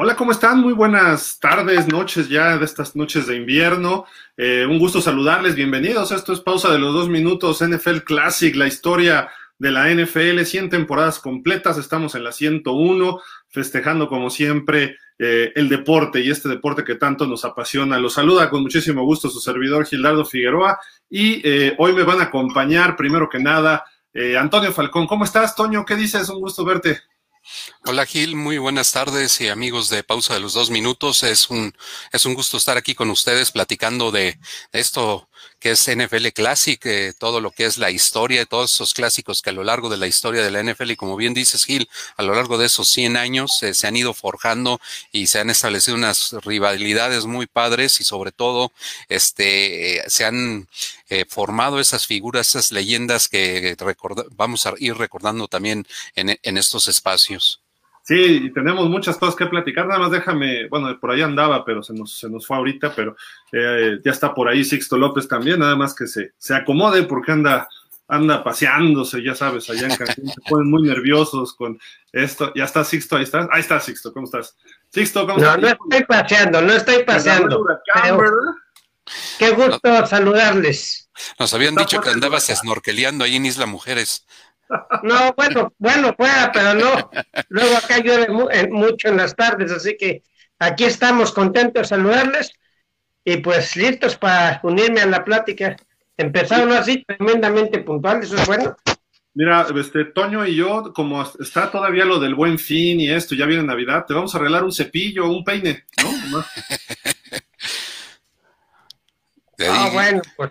Hola, ¿cómo están? Muy buenas tardes, noches ya de estas noches de invierno. Eh, un gusto saludarles, bienvenidos. Esto es pausa de los dos minutos, NFL Classic, la historia de la NFL, 100 temporadas completas, estamos en la 101, festejando como siempre eh, el deporte y este deporte que tanto nos apasiona. Los saluda con muchísimo gusto su servidor Gildardo Figueroa y eh, hoy me van a acompañar, primero que nada, Antonio Falcón. ¿Cómo estás, Toño? ¿Qué dices? Un gusto verte. Hola Gil, muy buenas tardes y amigos de Pausa de los Dos Minutos. Es un, es un gusto estar aquí con ustedes platicando de, esto que es NFL Classic, eh, todo lo que es la historia, de todos esos clásicos que a lo largo de la historia de la NFL, y como bien dices Gil, a lo largo de esos 100 años eh, se han ido forjando y se han establecido unas rivalidades muy padres y sobre todo este, eh, se han formado esas figuras, esas leyendas que vamos a ir recordando también en, en estos espacios. Sí, y tenemos muchas cosas que platicar. Nada más déjame, bueno, por ahí andaba, pero se nos, se nos fue ahorita, pero eh, ya está por ahí Sixto López también, nada más que se, se acomode porque anda, anda paseándose, ya sabes, allá en Cancún, se ponen muy nerviosos con esto. Ya está Sixto, ahí está. Ahí está Sixto, ¿cómo estás? Sixto, ¿cómo estás? No, no estoy paseando, no estoy paseando. Qué gusto saludarles. Nos habían dicho que andabas snorkeleando ahí en Isla Mujeres. No, bueno, bueno, fuera, pero no. Luego acá llueve mucho en las tardes, así que aquí estamos contentos de saludarles y pues listos para unirme a la plática. Empezaron así tremendamente puntuales, eso es bueno. Mira, este Toño y yo, como está todavía lo del buen fin y esto, ya viene Navidad, te vamos a arreglar un cepillo, un peine, ¿no? ah, bueno, pues.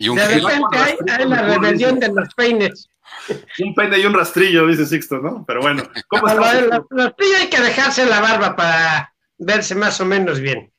Y un de repente hay, hay la rebelión de los peines. un peine y un rastrillo, dice Sixto, ¿no? Pero bueno, ¿cómo? Rastrillo hay que dejarse la barba para verse más o menos bien.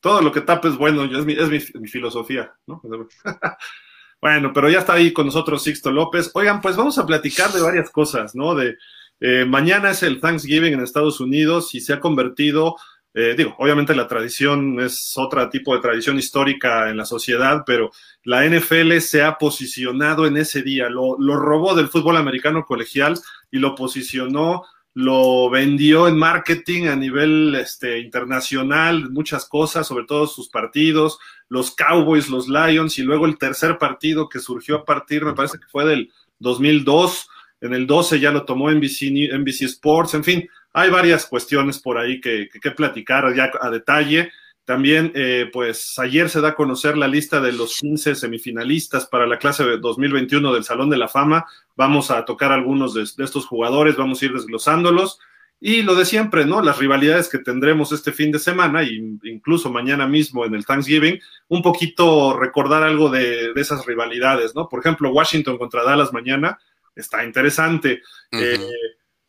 Todo lo que tape es bueno, es mi, es mi, filosofía, ¿no? bueno, pero ya está ahí con nosotros Sixto López. Oigan, pues vamos a platicar de varias cosas, ¿no? De eh, mañana es el Thanksgiving en Estados Unidos y se ha convertido eh, digo, obviamente la tradición es otro tipo de tradición histórica en la sociedad, pero la NFL se ha posicionado en ese día, lo, robó del fútbol americano colegial y lo posicionó, lo vendió en marketing a nivel este, internacional, muchas cosas, sobre todo sus partidos, los Cowboys, los Lions y luego el tercer partido que surgió a partir, me parece que fue del 2002, en el 12 ya lo tomó NBC, NBC Sports, en fin, hay varias cuestiones por ahí que, que, platicar ya a detalle. También, eh, pues ayer se da a conocer la lista de los 15 semifinalistas para la clase de 2021 del Salón de la Fama. Vamos a tocar algunos de, estos jugadores, vamos a ir desglosándolos. Y lo de siempre, ¿no? Las rivalidades que tendremos este fin de semana e incluso mañana mismo en el Thanksgiving, un poquito recordar algo de, esas rivalidades, ¿no? Por ejemplo, Washington contra Dallas mañana está interesante.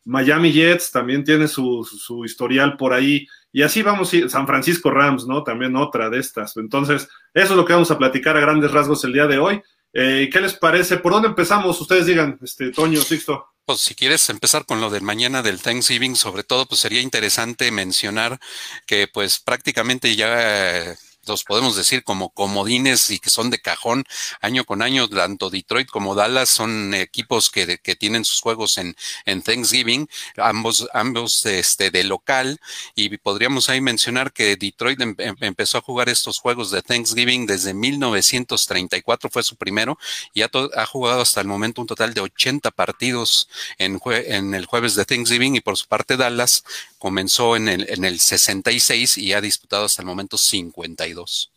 Miami Jets también tiene su, su, historial por ahí. Y así vamos San Francisco Rams, ¿no? También otra de estas. Entonces, eso es lo que vamos a platicar a grandes rasgos el día de hoy. Eh, ¿Qué les parece? ¿Por dónde empezamos? Ustedes digan, este, Toño, Sixto. Pues si quieres empezar con lo del mañana del Thanksgiving, sobre todo, pues sería interesante mencionar que pues prácticamente ya los podemos decir como comodines y que son de cajón año con año, tanto Detroit como Dallas son equipos que, que tienen sus juegos en, en Thanksgiving, ambos, ambos este, de local, y podríamos ahí mencionar que Detroit em, em, empezó a jugar estos juegos de Thanksgiving desde 1934, fue su primero, y ha, ha jugado hasta el momento un total de 80 partidos en, en el jueves de Thanksgiving, y por su parte Dallas comenzó en el, en el 66 y ha disputado hasta el momento 52.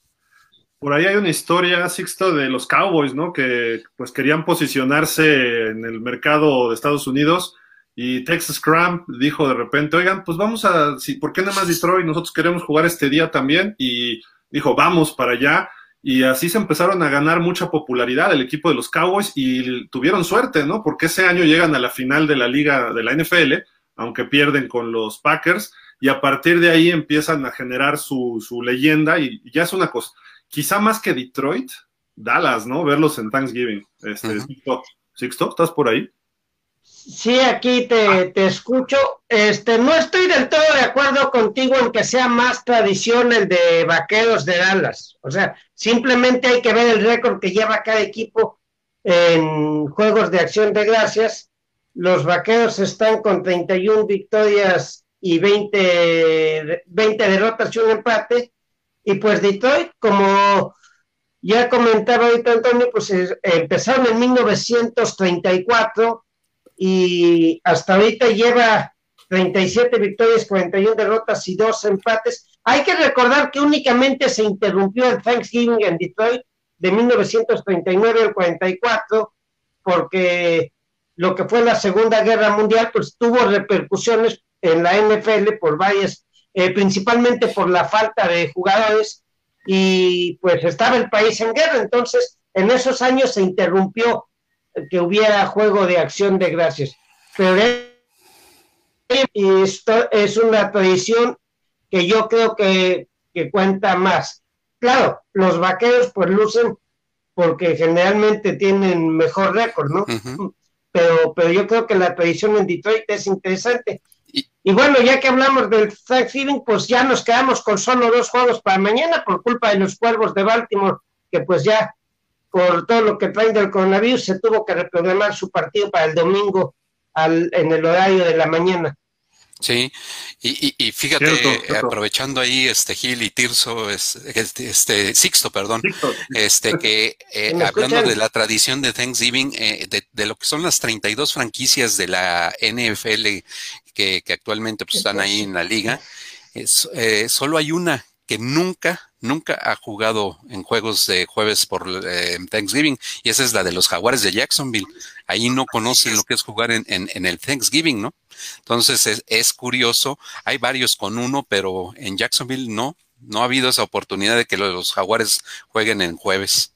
Por ahí hay una historia, Sixto, de los Cowboys, ¿no? Que pues querían posicionarse en el mercado de Estados Unidos y Texas Cram dijo de repente, oigan, pues vamos a, ¿por qué nada más Detroit? Nosotros queremos jugar este día también y dijo, vamos para allá. Y así se empezaron a ganar mucha popularidad el equipo de los Cowboys y tuvieron suerte, ¿no? Porque ese año llegan a la final de la liga de la NFL aunque pierden con los Packers, y a partir de ahí empiezan a generar su, su leyenda y, ya es una cosa, quizá más que Detroit, Dallas, ¿no? Verlos en Thanksgiving. Este, Sixto, ¿estás por ahí? Sí, aquí te, te, escucho. Este, no estoy del todo de acuerdo contigo en que sea más tradición el de Vaqueros de Dallas. O sea, simplemente hay que ver el récord que lleva cada equipo en juegos de acción de gracias los vaqueros están con 31 victorias y 20, 20 derrotas y un empate. Y pues Detroit, como ya comentaba ahorita Antonio, pues empezaron en 1934 y hasta ahorita lleva 37 victorias, 41 derrotas y 2 empates. Hay que recordar que únicamente se interrumpió el Thanksgiving en Detroit de 1939 al 44 porque lo que fue la Segunda Guerra Mundial pues tuvo repercusiones en la NFL por varias, eh, principalmente por la falta de jugadores y pues estaba el país en guerra, entonces en esos años se interrumpió que hubiera juego de acción de gracias. Pero esto es una tradición que yo creo que, cuenta más. Claro, los vaqueros pues lucen porque generalmente tienen mejor récord, ¿no? Pero, pero yo creo que la tradición en Detroit es interesante. Y, bueno, ya que hablamos del Thanksgiving, pues ya nos quedamos con solo dos juegos para mañana por culpa de los cuervos de Baltimore, que pues ya por todo lo que traen del coronavirus se tuvo que reprogramar su partido para el domingo al, en el horario de la mañana. Sí, y, fíjate, aprovechando ahí este Gil y Tirso, este, este, Sixto, perdón, este que eh, hablando de la tradición de Thanksgiving, eh, de, lo que son las 32 franquicias de la NFL que, actualmente pues, están ahí en la liga, es, eh, solo hay una que nunca, nunca ha jugado en juegos de jueves por Thanksgiving, y esa es la de los Jaguares de Jacksonville. Ahí no conocen lo que es jugar en, en el Thanksgiving, ¿no? Entonces es, curioso, hay varios con uno, pero en Jacksonville no, no ha habido esa oportunidad de que los jaguares jueguen en jueves.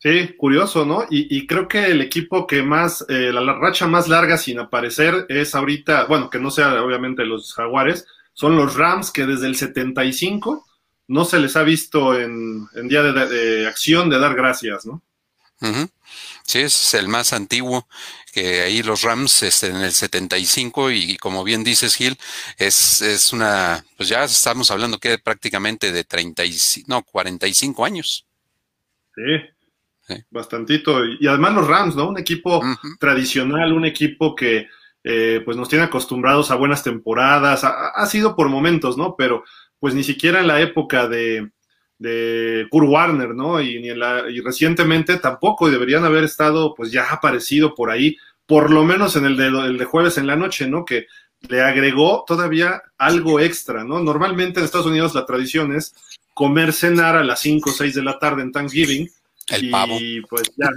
Sí, curioso, ¿no? Y, creo que el equipo que más, eh, la, racha más larga sin aparecer es ahorita, bueno, que no sea obviamente los jaguares, son los Rams que desde el 75 no se les ha visto en, día de, acción de dar gracias, ¿no? Sí, es el más antiguo, que ahí los Rams este, en el 75 y, como bien dices Gil, es, es una, pues ya estamos hablando que prácticamente de 30 y, no, 45 años. Sí, bastantito. Y además los Rams, ¿no? Un equipo tradicional, un equipo que eh, pues nos tiene acostumbrados a buenas temporadas, ha, sido por momentos, ¿no? Pero pues ni siquiera en la época de, de Kurt Warner, ¿no? Y, ni la, y recientemente tampoco deberían haber estado, pues ya aparecido por ahí, por lo menos en el de, el de jueves en la noche, ¿no? Que le agregó todavía algo extra, ¿no? Normalmente en Estados Unidos la tradición es comer cenar a las 5 o 6 de la tarde en Thanksgiving. El y, pavo. pues ya,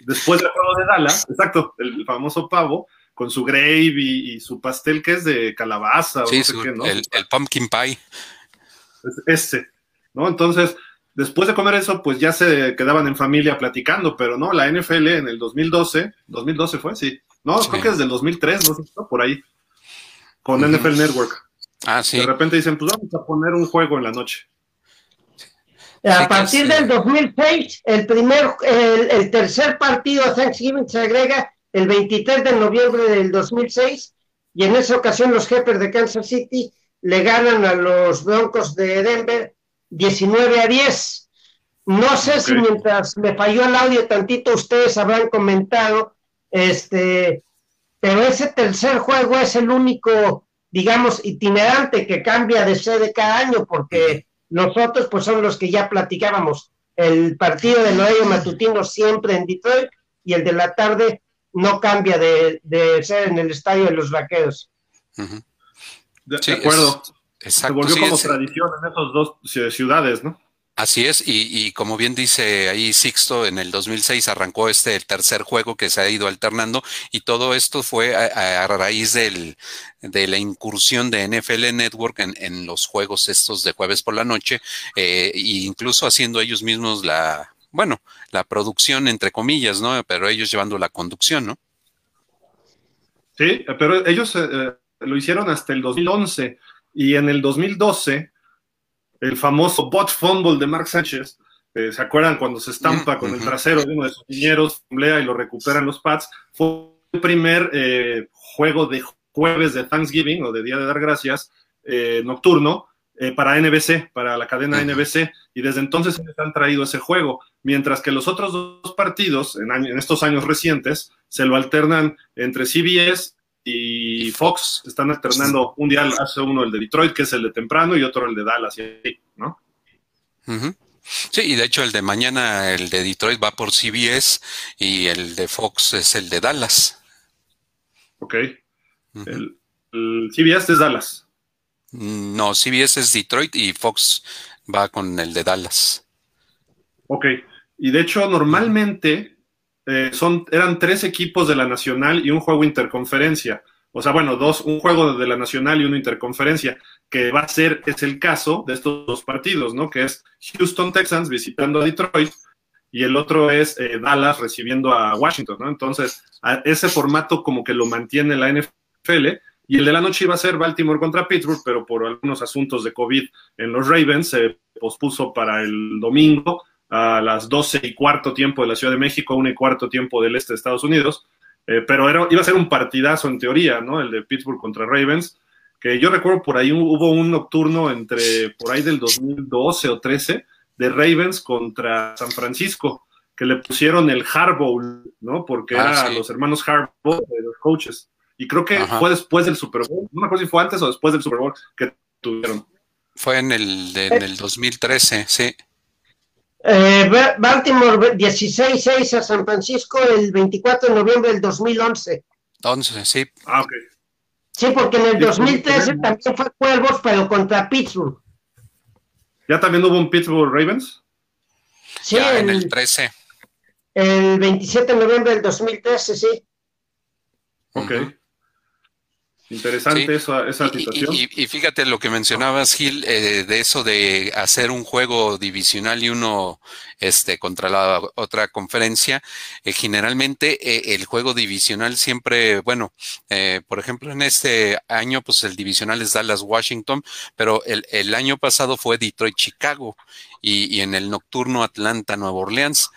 después del juego de Dallas, exacto, el famoso pavo, con su gravy y, su pastel que es de calabaza. Sí, o qué, ¿no? el, el, pumpkin pie. Ese, ¿no? Entonces, después de comer eso, pues ya se quedaban en familia platicando, pero no, la NFL en el 2012, 2012 fue, sí, no, creo que desde el 2003, no sé, por ahí, con NFL Network. Ah, sí. De repente dicen, pues vamos a poner un juego en la noche. A partir del 2006, el primer, el, tercer partido Thanksgiving se agrega el 23 de noviembre del 2006 y en esa ocasión los jefes de Kansas City le ganan a los Broncos de Denver 19 a 10. No sé si mientras me falló el audio tantito ustedes habrán comentado, este, pero ese tercer juego es el único, digamos, itinerante que cambia de sede cada año, porque nosotros pues son los que ya platicábamos. El partido del horario matutino siempre en Detroit y el de la tarde no cambia de, ser en el estadio de los vaqueros. De, acuerdo. Se volvió como tradición en esas dos ciudades, ¿no? Así es, y, como bien dice ahí Sixto, en el 2006 arrancó este el tercer juego que se ha ido alternando y todo esto fue a, raíz del, de la incursión de NFL Network en, los juegos estos de jueves por la noche, eh, e incluso haciendo ellos mismos la, bueno, la producción entre comillas, ¿no? Pero ellos llevando la conducción, ¿no? Sí, pero ellos eh, eh, lo hicieron hasta el 2011 y en el 2012, el famoso bot fumble de Mark Sánchez, eh, ¿se acuerdan cuando se estampa con el trasero de uno de sus niñeros, y lo recuperan los pads? Fue el primer eh, juego de jueves de Thanksgiving o de Día de Dar Gracias eh, nocturno para NBC, para la cadena NBC, y desde entonces se han traído ese juego, mientras que los otros dos partidos, en, en estos años recientes, se lo alternan entre CBS y y Fox están alternando un día hace uno el de Detroit, que es el de temprano, y otro el de Dallas, ¿no? Sí, y de hecho el de mañana, el de Detroit va por CBS y el de Fox es el de Dallas. Ok. el, CBS es Dallas. No, CBS es Detroit y Fox va con el de Dallas. Ok. Y de hecho, normalmente eh, son, eran tres equipos de la Nacional y un juego interconferencia. O sea, bueno, dos, un juego de la Nacional y uno interconferencia, que va a ser, es el caso de estos dos partidos, ¿no? Que es Houston Texans visitando a Detroit y el otro es eh, Dallas recibiendo a Washington, ¿no? Entonces, ese formato como que lo mantiene la NFL y el de la noche iba a ser Baltimore contra Pittsburgh, pero por algunos asuntos de COVID en los Ravens se pospuso para el domingo a las 12 y cuarto tiempo de la Ciudad de México, 1 y cuarto tiempo del este de Estados Unidos. Eh, pero era, iba a ser un partidazo en teoría, ¿no? El de Pittsburgh contra Ravens, que yo recuerdo por ahí hubo un nocturno entre, por ahí del 2012 o 13, de Ravens contra San Francisco, que le pusieron el Harbaugh, ¿no? Porque ah, eran los hermanos Harbaugh, los coaches. Y creo que fue después del Super Bowl, no me acuerdo si fue antes o después del Super Bowl que tuvieron. Fue en el, en el 2013, sí. Eh, Baltimore 16-6 a San Francisco el 24 de noviembre del 2011. 11, sí. Ah, ok. Sí, porque en el 2013 también fue Cuervos, pero contra Pittsburgh. ¿Ya también hubo un Pittsburgh Ravens? Sí, en el 13. El 27 de noviembre del 2013, sí. Ok. Interesante esa, situación. Y, fíjate lo que mencionabas, Gil, eh, de eso de hacer un juego divisional y uno este, contra la otra conferencia. Eh, generalmente eh, el juego divisional siempre, bueno, por ejemplo, en este año, pues el divisional es Dallas-Washington, pero el, el, año pasado fue Detroit-Chicago y, y en el nocturno Atlanta-Nueva Orleans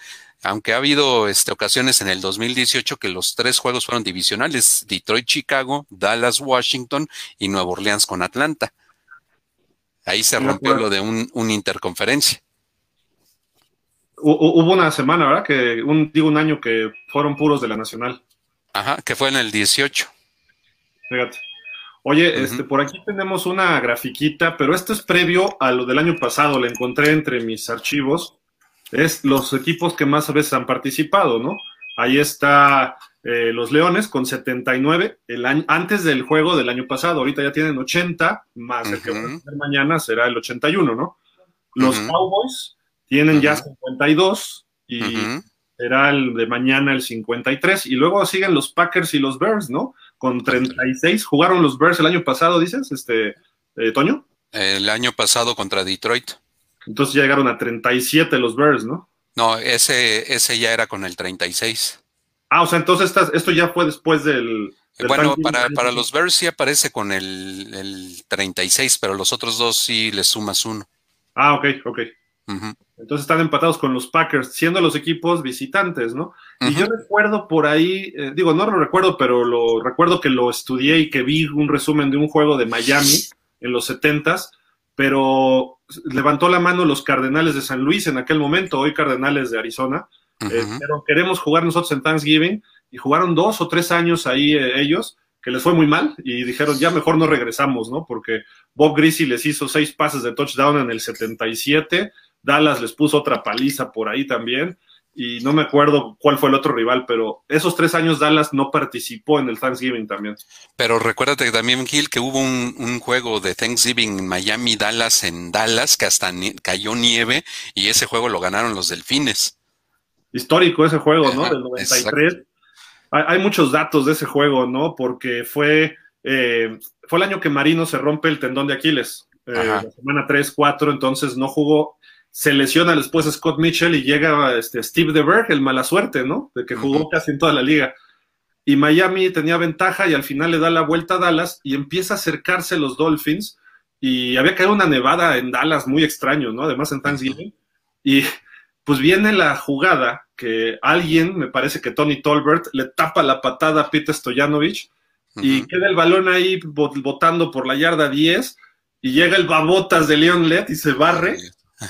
aunque ha habido este, ocasiones en el 2018 que los tres juegos fueron divisionales, Detroit, Chicago, Dallas, Washington y Nueva Orleans con Atlanta. Ahí se rompió lo de un, interconferencia. Hubo una semana, ¿verdad? Que un, digo un año que fueron puros de la nacional. Ajá, que fue en el 18. Fíjate. Oye, este, por aquí tenemos una grafiquita, pero esto es previo a lo del año pasado. La encontré entre mis archivos es los equipos que más veces han participado, ¿no? Ahí está eh, los Leones con 79 el año, antes del juego del año pasado. Ahorita ya tienen 80, más el que van a tener mañana será el 81, ¿no? Los Cowboys tienen ya 52 y será el de mañana el 53. Y luego siguen los Packers y los Bears, ¿no? Con 36. ¿Jugaron los Bears el año pasado, dices, este, eh, Toño? El año pasado contra Detroit. Entonces ya llegaron a 37 los Bears, ¿no? No, ese, ese ya era con el 36. Ah, o sea, entonces esto ya fue después del... bueno, para, para, los Bears sí aparece con el, el, 36, pero los otros dos sí les sumas uno. Ah, ok, ok. Entonces están empatados con los Packers, siendo los equipos visitantes, ¿no? Y yo recuerdo por ahí, eh, digo, no lo recuerdo, pero lo recuerdo que lo estudié y que vi un resumen de un juego de Miami en los 70s, pero levantó la mano los Cardenales de San Luis en aquel momento, hoy Cardenales de Arizona, eh, pero queremos jugar nosotros en Thanksgiving y jugaron dos o tres años ahí eh, ellos, que les fue muy mal y dijeron ya mejor no regresamos, ¿no? Porque Bob Greasy les hizo seis pases de touchdown en el 77, Dallas les puso otra paliza por ahí también y no me acuerdo cuál fue el otro rival, pero esos tres años Dallas no participó en el Thanksgiving también. Pero recuérdate también, Gil, que hubo un, juego de Thanksgiving en Miami, Dallas, en Dallas, que hasta cayó nieve y ese juego lo ganaron los Delfines. Histórico ese juego, ¿no? Del 93. Hay, hay, muchos datos de ese juego, ¿no? Porque fue, eh, fue el año que Marino se rompe el tendón de Aquiles. Eh, la semana 3, 4, entonces no jugó se lesiona después Scott Mitchell y llega este, Steve DeBerg, el mala suerte, ¿no? De que jugó casi en toda la liga. Y Miami tenía ventaja y al final le da la vuelta a Dallas y empieza a acercarse los Dolphins. Y había caído una nevada en Dallas muy extraño, ¿no? Además en Thanksgiving. Y pues viene la jugada que alguien, me parece que Tony Tolbert, le tapa la patada a Pete Stoyanovich y queda el balón ahí botando por la yarda 10 y llega el babotas de Leon Lett y se barre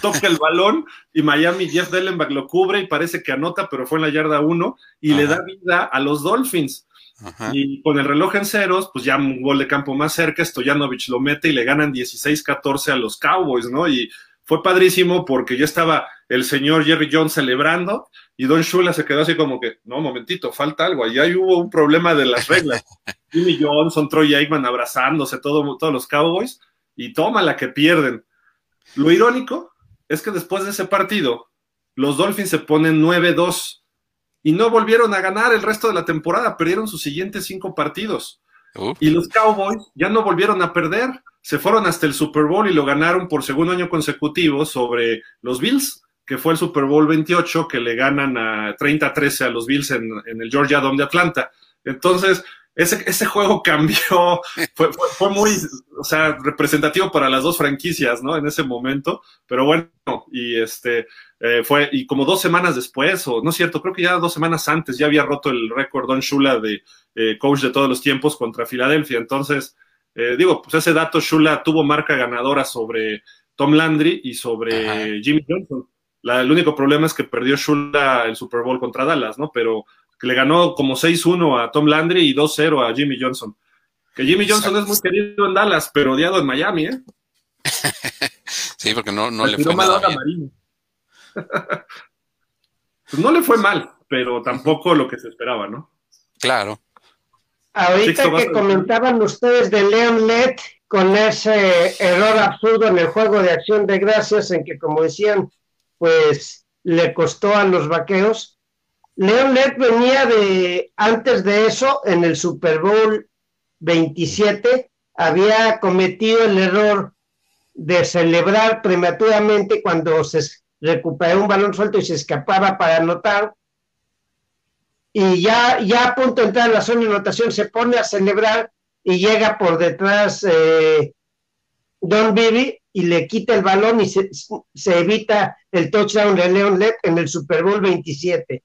toca el balón y Miami, Jeff Dellenbach lo cubre y parece que anota, pero fue en la yarda 1 y le da vida a los Dolphins. Y con el reloj en ceros, pues ya un gol de campo más cerca, Stojanovich lo mete y le ganan 16-14 a los Cowboys, ¿no? Y fue padrísimo porque ya estaba el señor Jerry Jones celebrando y Don Shula se quedó así como que, no, momentito, falta algo, ahí hubo un problema de las reglas. Jimmy Johnson, Troy Aikman abrazándose, todo, todos los Cowboys, y toma la que pierden. Lo irónico es que después de ese partido, los Dolphins se ponen 9-2 y no volvieron a ganar el resto de la temporada, perdieron sus siguientes cinco partidos. Y los Cowboys ya no volvieron a perder, se fueron hasta el Super Bowl y lo ganaron por segundo año consecutivo sobre los Bills, que fue el Super Bowl 28, que le ganan a 30-13 a los Bills en, en el Georgia Dome de Atlanta. Entonces, ese, ese juego cambió, fue, fue, muy, o sea, representativo para las dos franquicias, ¿no? En ese momento, pero bueno, y este, eh, fue, y como dos semanas después, o no es cierto, creo que ya dos semanas antes ya había roto el récord Don Shula de eh, coach de todos los tiempos contra Filadelfia, entonces, eh, digo, pues ese dato Shula tuvo marca ganadora sobre Tom Landry y sobre Jimmy Johnson. La, el único problema es que perdió Shula el Super Bowl contra Dallas, ¿no? Pero que le ganó como 6-1 a Tom Landry y 2-0 a Jimmy Johnson. Que Jimmy Johnson es muy querido en Dallas, pero odiado en Miami, ¿eh? sí, porque no, no le fue mal pues no le fue mal, pero tampoco lo que se esperaba, ¿no? Claro. Ahorita que comentaban ustedes de Leon Lett con ese error absurdo en el juego de acción de gracias, en que, como decían, pues le costó a los vaqueros. Leon Lett venía de, antes de eso, en el Super Bowl 27, había cometido el error de celebrar prematuramente cuando se recuperó un balón suelto y se escapaba para anotar. Y ya, ya a punto de entrar a la zona de anotación se pone a celebrar y llega por detrás eh, Don Bibi y le quita el balón y se, se evita el touchdown de Leon en el Super Bowl 27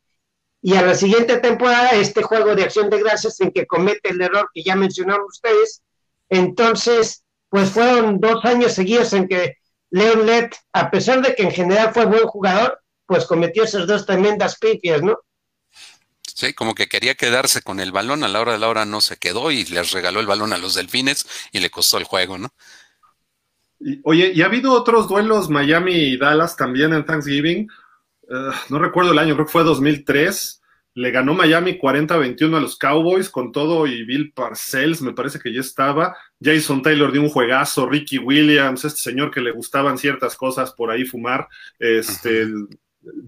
y a la siguiente temporada este juego de acción de gracias en que comete el error que ya mencionaron ustedes. Entonces, pues fueron dos años seguidos en que Leon Lett, a pesar de que en general fue buen jugador, pues cometió esas dos tremendas pifias, ¿no? Sí, como que quería quedarse con el balón, a la hora de la hora no se quedó y les regaló el balón a los delfines y le costó el juego, ¿no? oye, ¿y ha habido otros duelos Miami y Dallas también en Thanksgiving? Eh, no recuerdo el año, creo que fue 2003. Le ganó Miami 40-21 a los Cowboys con todo y Bill Parcells, me parece que ya estaba. Jason Taylor de un juegazo, Ricky Williams, este señor que le gustaban ciertas cosas por ahí fumar, este,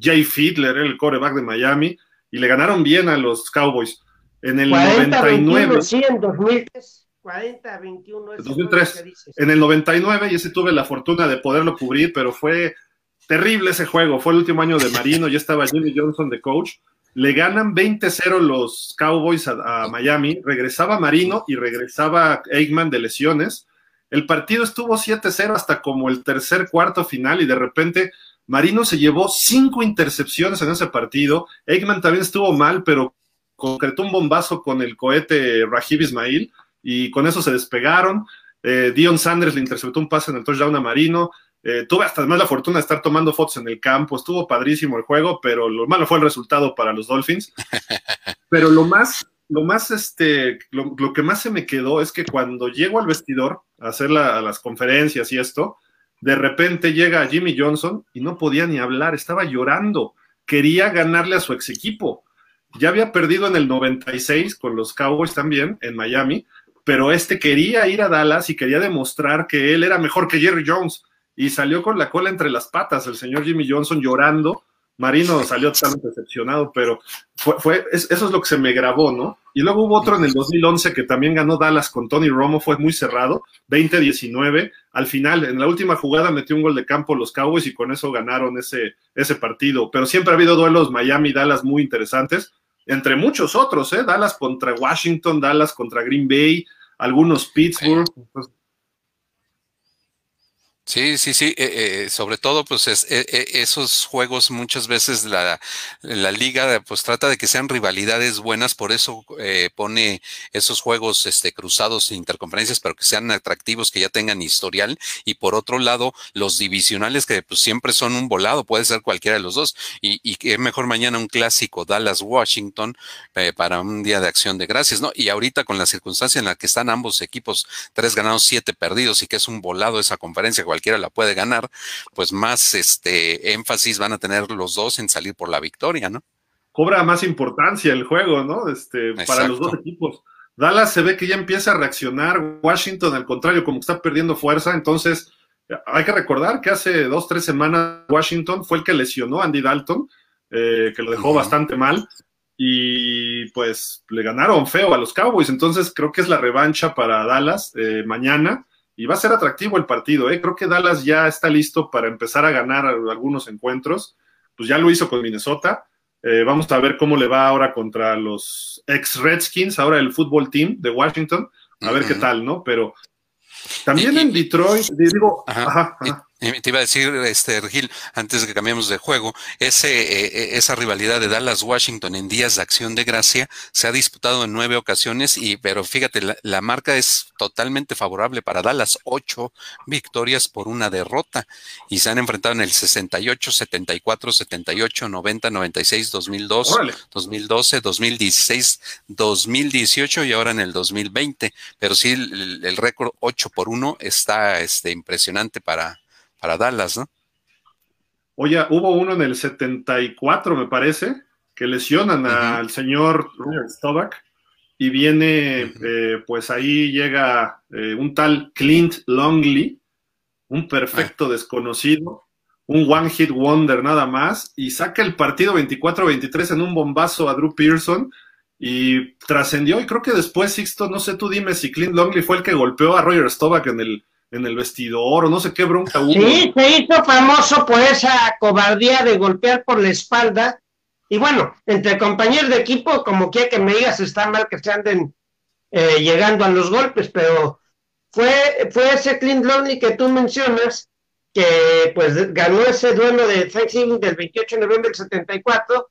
Jay Fiedler, el coreback de Miami, y le ganaron bien a los Cowboys. En el 99. sí, en 2003. 40, 21. 2003. En el 99, y ese tuve la fortuna de poderlo cubrir, pero fue terrible ese juego. Fue el último año de Marino, ya estaba Jimmy Johnson de coach. Le ganan 20-0 los Cowboys a, Miami. Regresaba Marino y regresaba Eggman de lesiones. El partido estuvo 7-0 hasta como el tercer cuarto final y de repente Marino se llevó cinco intercepciones en ese partido. Eggman también estuvo mal, pero concretó un bombazo con el cohete Rahib Ismail y con eso se despegaron. Eh, Dion Sanders le interceptó un pase en el touchdown a Marino. Eh, tuve hasta además la fortuna de estar tomando fotos en el campo, estuvo padrísimo el juego, pero lo malo fue el resultado para los Dolphins. Pero lo más, lo más, este, lo, que más se me quedó es que cuando llego al vestidor a hacer las conferencias y esto, de repente llega Jimmy Johnson y no podía ni hablar, estaba llorando, quería ganarle a su ex equipo. Ya había perdido en el 96 con los Cowboys también en Miami, pero este quería ir a Dallas y quería demostrar que él era mejor que Jerry Jones y salió con la cola entre las patas el señor Jimmy Johnson llorando. Marino salió totalmente decepcionado, pero fue, fue eso es lo que se me grabó, ¿no? Y luego hubo otro en el 2011 que también ganó Dallas con Tony Romo, fue muy cerrado, 20-19. Al final, en la última jugada metió un gol de campo los Cowboys y con eso ganaron ese, ese partido. Pero siempre ha habido duelos Miami-Dallas muy interesantes, entre muchos otros, ¿eh? Dallas contra Washington, Dallas contra Green Bay, algunos Pittsburgh. Sí, sí, sí. Eh, eh, sobre todo, pues es, eh, esos juegos muchas veces la, la, liga pues trata de que sean rivalidades buenas, por eso pone esos juegos este, cruzados interconferencias, pero que sean atractivos, que ya tengan historial. Y por otro lado, los divisionales que pues siempre son un volado, puede ser cualquiera de los dos. Y, y que mejor mañana un clásico Dallas-Washington para un día de acción de gracias, ¿no? Y ahorita con la circunstancia en la que están ambos equipos, tres ganados, siete perdidos, y que es un volado esa conferencia, cualquiera la puede ganar, pues más este énfasis van a tener los dos en salir por la victoria, ¿no? Cobra más importancia el juego, ¿no? Este, para los dos equipos. Dallas se ve que ya empieza a reaccionar, Washington al contrario, como está perdiendo fuerza, entonces hay que recordar que hace dos, tres semanas Washington fue el que lesionó a Andy Dalton, eh, que lo dejó bastante mal, y pues le ganaron feo a los Cowboys, entonces creo que es la revancha para Dallas eh, mañana y va a ser atractivo el partido. ¿eh? Creo que Dallas ya está listo para empezar a ganar algunos encuentros. Pues ya lo hizo con Minnesota. Eh, vamos a ver cómo le va ahora contra los ex Redskins, ahora el fútbol team de Washington. A ver qué tal, ¿no? Pero también en Detroit, digo, ajá, ajá. Te iba a decir, este, Gil, antes de que cambiemos de juego, ese, eh, eh, esa rivalidad de Dallas-Washington en días de acción de gracia se ha disputado en nueve ocasiones, y, pero fíjate, la, marca es totalmente favorable para Dallas, ocho victorias por una derrota, y se han enfrentado en el 68, 74, 78, 90, 96, 2002, 2012, 2016, 2018 y ahora en el 2020, pero sí el, el récord ocho por uno está este, impresionante para para Dallas, ¿no? Oye, hubo uno en el 74, me parece, que lesionan al señor Robert Stovak y viene, eh, pues ahí llega eh, un tal Clint Longley, un perfecto desconocido, un one hit wonder nada más, y saca el partido 24-23 en un bombazo a Drew Pearson y trascendió. Y creo que después, Sixto, no sé, tú dime si Clint Longley fue el que golpeó a Roger Stovak en el en el vestidor o no sé qué bronca hubo. Sí, se hizo famoso por esa cobardía de golpear por la espalda. Y bueno, entre compañeros de equipo, como quiera que me digas, está mal que se anden eh, llegando a los golpes, pero fue, fue ese Clint Lonely que tú mencionas, que pues ganó ese duelo de Thanksgiving del 28 de noviembre del 74,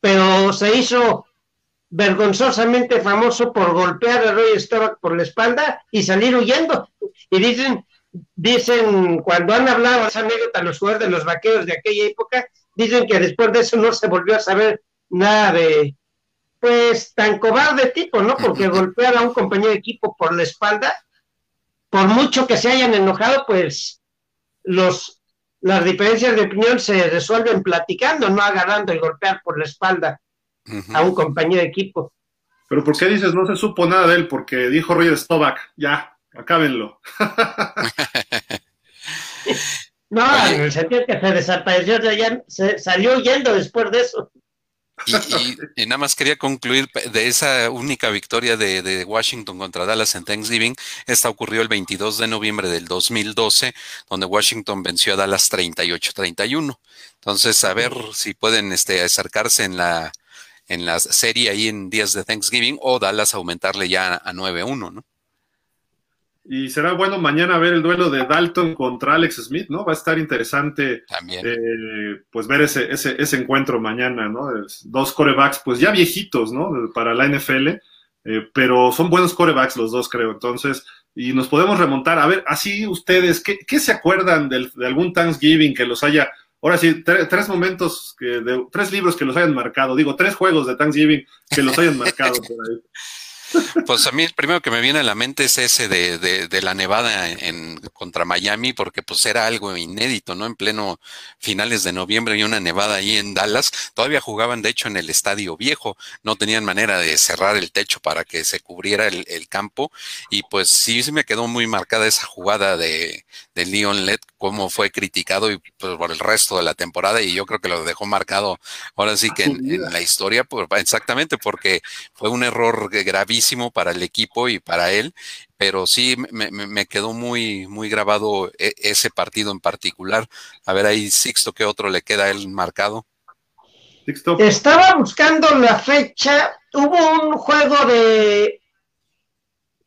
pero se hizo vergonzosamente famoso por golpear a Roy Staubach por la espalda y salir huyendo. Y dicen, dicen, cuando han hablado esa anécdota los jugadores de los vaqueros de aquella época, dicen que después de eso no se volvió a saber nada de, pues, tan cobarde tipo, ¿no? Porque golpear a un compañero de equipo por la espalda, por mucho que se hayan enojado, pues, los, las diferencias de opinión se resuelven platicando, no agarrando y golpear por la espalda a un compañero de equipo. Pero ¿por qué dices no se supo nada de él? Porque dijo Roger Stovak, ya, acábenlo. no, en el sentido que se desapareció, ya se salió yendo después de eso. Y, nada más quería concluir de esa única victoria de, de, Washington contra Dallas en Thanksgiving. Esta ocurrió el 22 de noviembre del 2012, donde Washington venció a Dallas 38-31. Entonces, a ver si pueden este, acercarse en la, en la serie ahí en días de Thanksgiving o Dallas aumentarle ya a 9-1, ¿no? Y será bueno mañana ver el duelo de Dalton contra Alex Smith, ¿no? Va a estar interesante También. Eh, pues ver ese, ese, ese, encuentro mañana, ¿no? Dos corebacks, pues ya viejitos, ¿no? Para la NFL, eh, pero son buenos corebacks los dos, creo. Entonces, y nos podemos remontar. A ver, así ustedes, ¿qué, qué se acuerdan del, de algún Thanksgiving que los haya Ahora sí, tres momentos, que de, tres libros que los hayan marcado, digo, tres juegos de Thanksgiving que los hayan marcado por ahí. Pues a mí el primero que me viene a la mente es ese de, de, de la nevada en, contra Miami, porque pues era algo inédito, ¿no? En pleno finales de noviembre y una nevada ahí en Dallas. Todavía jugaban, de hecho, en el estadio viejo. No tenían manera de cerrar el techo para que se cubriera el, el campo. Y pues sí, sí me quedó muy marcada esa jugada de, de Leon Led, cómo fue criticado y pues, por el resto de la temporada. Y yo creo que lo dejó marcado ahora sí que en, en la historia, por, exactamente, porque fue un error gravísimo para el equipo y para él, pero sí me, quedó muy, muy grabado e, ese partido en particular. A ver ahí, Sixto, ¿qué otro le queda a él marcado? Estaba buscando la fecha, hubo un juego de,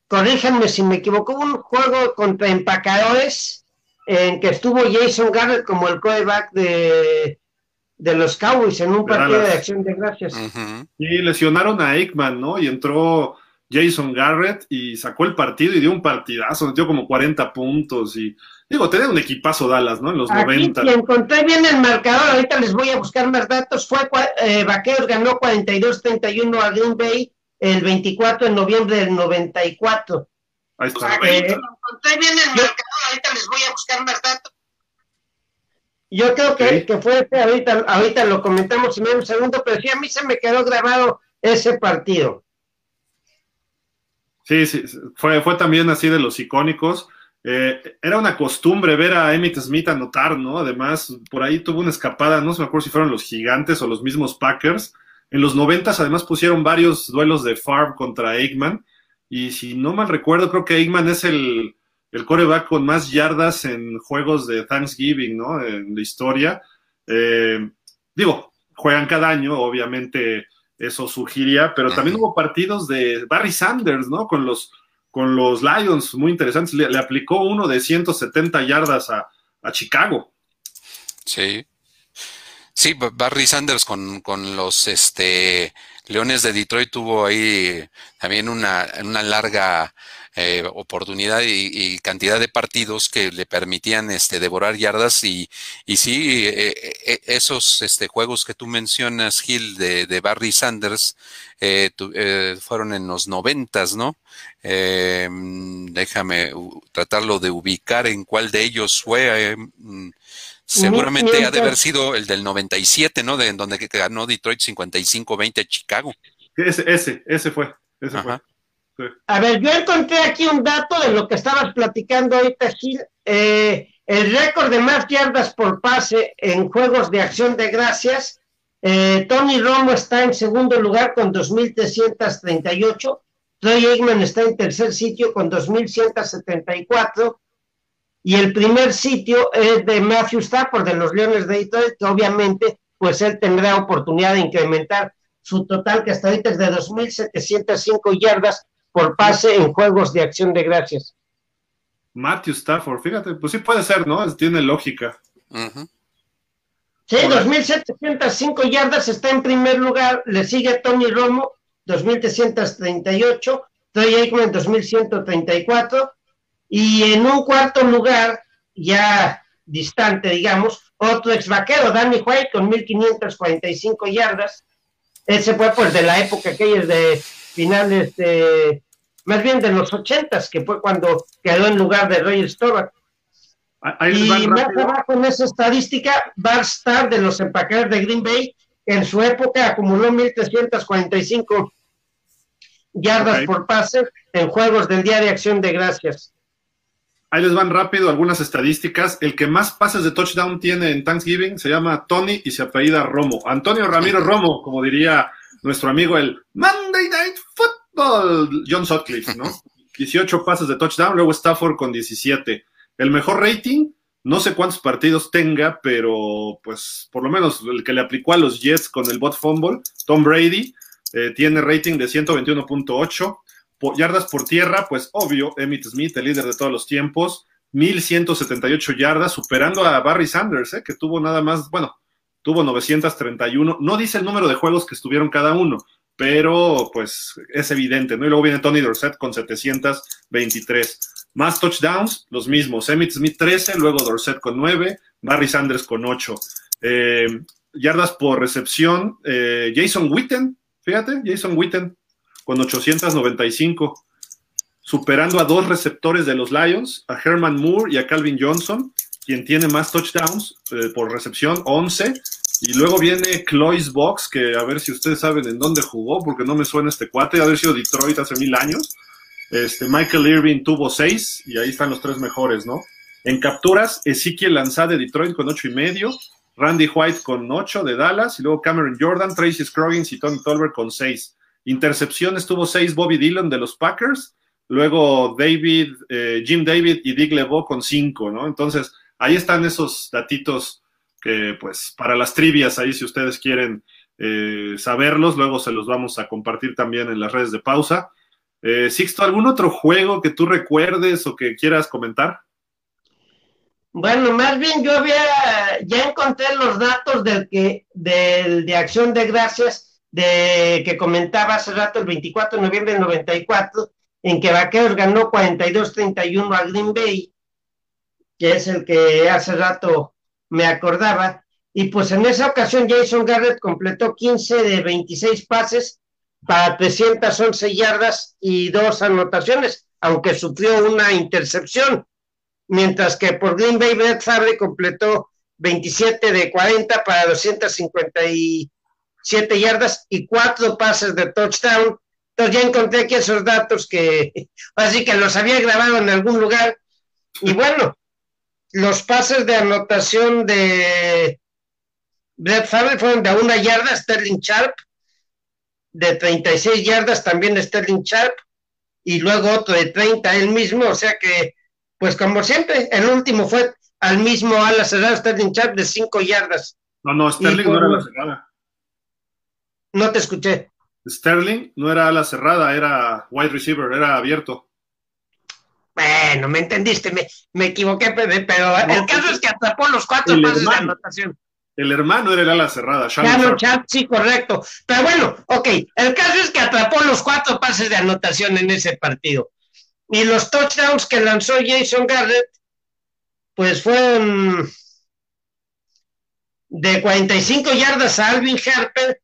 corríjanme si me equivoco, un juego contra empacadores en que estuvo Jason Garrett como el quarterback de, de los Cowboys en un partido de acción de gracias. Y lesionaron a Aikman, ¿no? Y entró Jason Garrett y sacó el partido y dio un partidazo, metió como 40 puntos y digo, tenía un equipazo Dallas, ¿no? En los Aquí, 90. Si encontré bien el marcador, ahorita les voy a buscar más datos, fue eh, Vaqueros ganó 42-31 a Green Bay el 24 de noviembre del 94. Ahí está. Eh, bien el marcador, ahorita les voy a buscar más datos. Yo creo que, Sí. que fue ese, ahorita, ahorita lo comentamos en un segundo, pero sí a mí se me quedó grabado ese partido. Sí, sí, fue, fue también así de los icónicos. Eh, era una costumbre ver a Emmitt Smith anotar, ¿no? Además, por ahí tuvo una escapada, no se me acuerdo si fueron los gigantes o los mismos Packers. En los noventas, además, pusieron varios duelos de Favre contra Eggman. Y si no mal recuerdo, creo que Eggman es el, el coreback con más yardas en juegos de Thanksgiving, ¿no? En la historia. Eh, digo, juegan cada año, obviamente eso surgiría, pero también hubo partidos de Barry Sanders, ¿no? Con los, con los Lions, muy interesantes. Le, le aplicó uno de 170 yardas a, a Chicago. Sí. Sí, Barry Sanders con, con los este, Leones de Detroit tuvo ahí también una, una larga eh, oportunidad y, cantidad de partidos que le permitían este, devorar yardas y, y sí, eh, eh, esos este, juegos que tú mencionas, Gil, de, de Barry Sanders, tu, fueron en los noventas, ¿no? déjame tratarlo de ubicar en cuál de ellos fue. Seguramente Mientras... ha de haber sido el del 97, ¿no? De en donde ganó Detroit 55-20 a Chicago. Ese, ese, ese fue. Ese Ajá. fue. Sí. A ver, yo encontré aquí un dato de lo que estabas platicando ahorita, Gil. Eh, el récord de más yardas por pase en juegos de acción de gracias. Eh, Tony Romo está en segundo lugar con 2.338. Troy Aikman está en tercer sitio con 2.174 y el primer sitio es de Matthew Stafford de los Leones de Detroit, que obviamente pues él tendrá oportunidad de incrementar su total que hasta ahorita es de 2.705 yardas por pase en juegos de acción de gracias. Matthew Stafford, fíjate, pues sí puede ser, ¿no? Tiene lógica. Uh -huh. Sí, 2.705 yardas está en primer lugar, le sigue Tony Romo, 2.338, Troy Aikman, 2.134, y en un cuarto lugar, ya distante, digamos, otro ex vaquero, Danny White, con 1545 yardas. Ese fue pues de la época aquellos de finales de, más bien de los ochentas, que fue cuando quedó en lugar de Roger Staubach. Ahí y más abajo en esa estadística, Bart Starr de los empaqueros de Green Bay, en su época acumuló 1345 yardas okay. por pase en juegos del Día de Acción de Gracias. Ahí les van rápido algunas estadísticas. El que más pases de touchdown tiene en Thanksgiving se llama Tony y se apellida Romo. Antonio Ramiro Romo, como diría nuestro amigo el Monday Night Football, John Sutcliffe, ¿no? 18 pases de touchdown, luego Stafford con 17. El mejor rating, no sé cuántos partidos tenga, pero pues por lo menos el que le aplicó a los Jets con el bot fumble, Tom Brady, eh, tiene rating de 121.8 yardas por tierra, pues obvio, Emmitt Smith, el líder de todos los tiempos, 1178 yardas, superando a Barry Sanders, ¿eh? que tuvo nada más, bueno, tuvo 931. No dice el número de juegos que estuvieron cada uno, pero pues es evidente, ¿no? Y luego viene Tony Dorsett con 723. Más touchdowns, los mismos. Emmitt Smith 13, luego Dorsett con 9, Barry Sanders con 8. Eh, yardas por recepción, eh, Jason Witten, fíjate, Jason Witten con 895, superando a dos receptores de los Lions, a Herman Moore y a Calvin Johnson, quien tiene más touchdowns eh, por recepción, 11. Y luego viene Cloyce Box, que a ver si ustedes saben en dónde jugó, porque no me suena este cuate, haber sido Detroit hace mil años. Este, Michael Irving tuvo 6, y ahí están los tres mejores, ¿no? En capturas, Ezequiel Lanzá de Detroit con ocho y medio, Randy White con 8 de Dallas, y luego Cameron Jordan, Tracy Scroggins y Tony Tolbert con 6. Intercepciones tuvo seis Bobby Dillon de los Packers, luego David, eh, Jim David y Dick LeBeau con cinco, ¿no? Entonces, ahí están esos datitos que, pues, para las trivias, ahí si ustedes quieren eh, saberlos, luego se los vamos a compartir también en las redes de pausa. Eh, Sixto, ¿algún otro juego que tú recuerdes o que quieras comentar? Bueno, más bien yo había, ya encontré los datos del que, del, de Acción de Gracias de que comentaba hace rato el 24 de noviembre del 94, en que Vaqueros ganó 42-31 a Green Bay, que es el que hace rato me acordaba, y pues en esa ocasión Jason Garrett completó 15 de 26 pases para 311 yardas y dos anotaciones, aunque sufrió una intercepción mientras que por Green Bay Brett Favre completó 27 de 40 para 257 yardas y cuatro pases de touchdown. Entonces ya encontré aquí esos datos que así que los había grabado en algún lugar. Y bueno, los pases de anotación de Brett Favre fueron de una yarda, Sterling Sharp, de 36 yardas también Sterling Sharp, y luego otro de 30 él mismo, o sea que pues como siempre, el último fue al mismo ala cerrada Sterling Sharp de 5 yardas. No, no, Sterling no era ala cerrada. No te escuché. Sterling no era ala cerrada, era wide receiver, era abierto. Bueno, me entendiste, me, me equivoqué, pero el caso es que atrapó los cuatro pases de anotación. El hermano era el ala cerrada, Shannon Sharp. Sí, correcto. Pero bueno, ok, el caso es que atrapó los cuatro pases de anotación en ese partido. Y los touchdowns que lanzó Jason Garrett, pues fueron de 45 yardas a Alvin Harper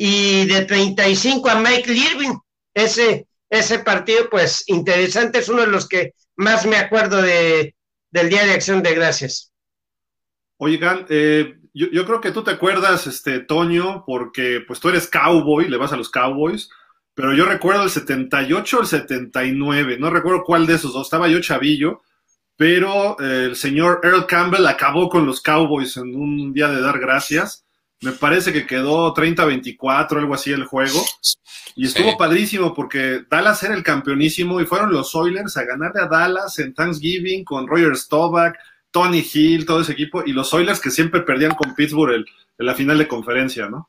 y de 35 a Mike Irving. Ese, ese partido, pues interesante, es uno de los que más me acuerdo de, del Día de Acción de Gracias. Oigan, eh, yo, yo, creo que tú te acuerdas, este, Toño, porque pues tú eres cowboy, le vas a los cowboys pero yo recuerdo el 78 o el 79, no recuerdo cuál de esos dos, estaba yo chavillo, pero eh, el señor Earl Campbell acabó con los Cowboys en un día de dar gracias. Me parece que quedó 30-24, algo así el juego. Y estuvo padrísimo porque Dallas era el campeonísimo y fueron los Oilers a ganarle a Dallas en Thanksgiving con Roger Staubach, Tony Hill, todo ese equipo, y los Oilers que siempre perdían con Pittsburgh en la final de conferencia, ¿no?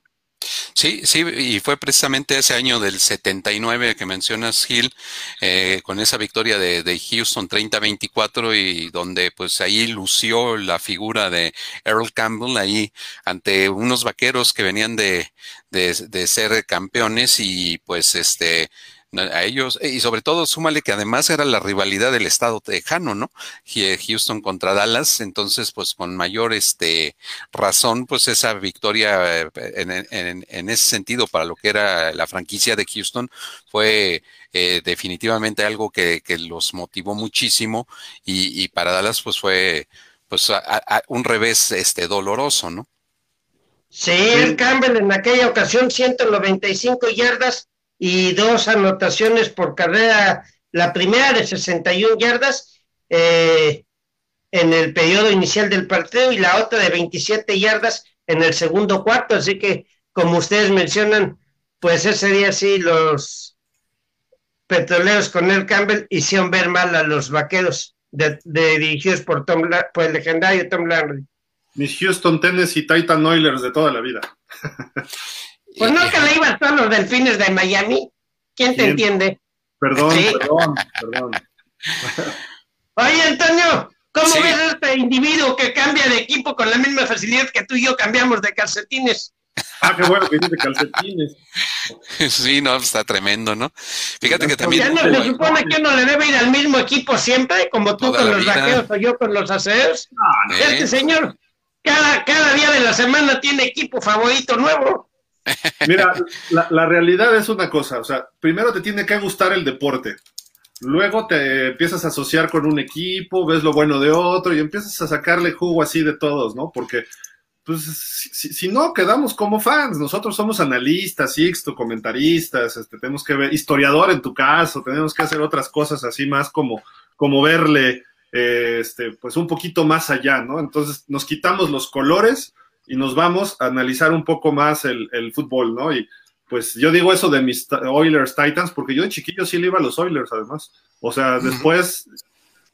Sí, sí, y fue precisamente ese año del 79 que mencionas, Gil, eh, con esa victoria de, Houston 30-24 y donde pues ahí lució la figura de Earl Campbell ahí ante unos vaqueros que venían de, de ser campeones y pues este a ellos, y sobre todo súmale que además era la rivalidad del estado tejano, ¿no? Houston contra Dallas, entonces pues con mayor este razón, pues esa victoria eh, en, en, ese sentido para lo que era la franquicia de Houston fue eh, definitivamente algo que, que, los motivó muchísimo y, y, para Dallas pues fue pues un revés este doloroso, ¿no? Sí, el Campbell en aquella ocasión 195 yardas y dos anotaciones por carrera, la primera de 61 yardas eh, en el periodo inicial del partido y la otra de 27 yardas en el segundo cuarto, así que como ustedes mencionan, pues ese día sí los petroleros con el Campbell hicieron ver mal a los vaqueros de, dirigidos por, Tom, por el legendario Tom Landry. Mis Houston Tennessee Titan Oilers de toda la vida. Pues no que le ibas a los delfines de Miami. ¿Quién te entiende? Perdón, perdón, perdón. Oye, Antonio, ¿cómo ves a este individuo que cambia de equipo con la misma facilidad que tú y yo cambiamos de calcetines? Ah, qué bueno que dice calcetines. Sí, no, está tremendo, ¿no? Fíjate que también. ¿Ya no se supone que uno le debe ir al mismo equipo siempre, como tú con los vaqueros o yo con los aceros? No, Este señor, cada, cada día de la semana tiene equipo favorito nuevo. Mira, la, realidad es una cosa, o sea, primero te tiene que gustar el deporte, luego te empiezas a asociar con un equipo, ves lo bueno de otro y empiezas a sacarle jugo así de todos, ¿no? Porque, pues, si, no, quedamos como fans, nosotros somos analistas, Sixto, comentaristas, este, tenemos que ver, historiador en tu caso, tenemos que hacer otras cosas así más como, como verle, eh, este, pues un poquito más allá, ¿no? Entonces nos quitamos los colores y nos vamos a analizar un poco más el, fútbol, ¿no? Y pues yo digo eso de mis Oilers Titans, porque yo de chiquillo sí le iba a los Oilers, además. O sea, después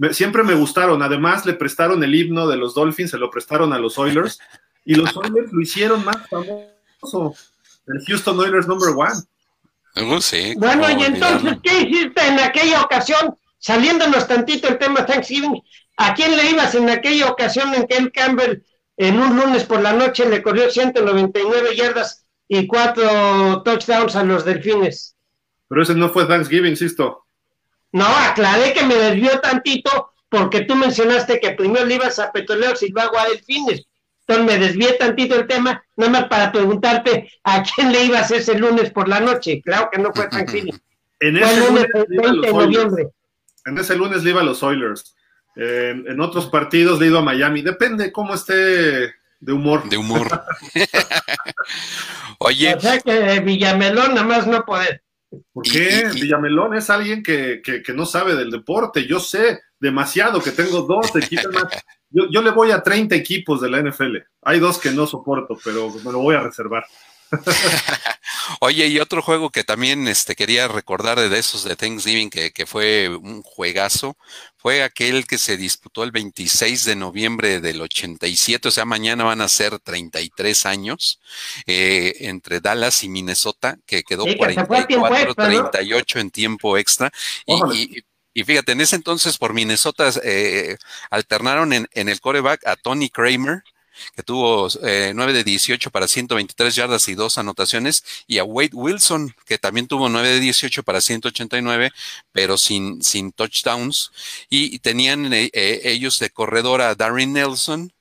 siempre me gustaron. Además, le prestaron el himno de los Dolphins, se lo prestaron a los Oilers, y los Oilers lo hicieron más famoso. El Houston Oilers number one. Uh, sí, bueno, y entonces, ¿qué hiciste en aquella ocasión? Saliéndonos tantito el tema Thanksgiving, ¿A quién le ibas en aquella ocasión en que el Campbell en un lunes por la noche le corrió 199 yardas y cuatro touchdowns a los delfines? Pero ese no fue Thanksgiving, insisto. No, aclaré que me desvió tantito porque tú mencionaste que primero le ibas a Petroleros y luego a Delfines. Entonces me desvié tantito el tema, nada más para preguntarte a quién le ibas ese lunes por la noche. Claro que no fue Thanksgiving. en ese lunes, de noviembre. En ese lunes le iba a los Oilers. En otros partidos le he ido a Miami. Depende cómo esté de humor. De humor. Oye. O sea que Villamelón nada más no poder. ¿Por qué? Villamelón es alguien que, que, no sabe del deporte. Yo sé demasiado que tengo dos equipos más. Yo, yo, le voy a 30 equipos de la NFL. Hay dos que no soporto, pero me lo voy a reservar. Oye, y otro juego que también este, quería recordar de esos de Thanksgiving, que, que, fue un juegazo, fue aquel que se disputó el 26 de noviembre del 87, o sea, mañana van a ser 33 años, eh, entre Dallas y Minnesota, que quedó 44-38 en tiempo extra. Y, y, fíjate, en ese entonces por Minnesota eh, alternaron en, en el coreback a Tony Kramer, que tuvo eh, 9 de 18 para 123 yardas y dos anotaciones, y a Wade Wilson, que también tuvo 9 de 18 para 189, pero sin, sin touchdowns, y tenían eh, eh, ellos de corredor a Darren Nelson,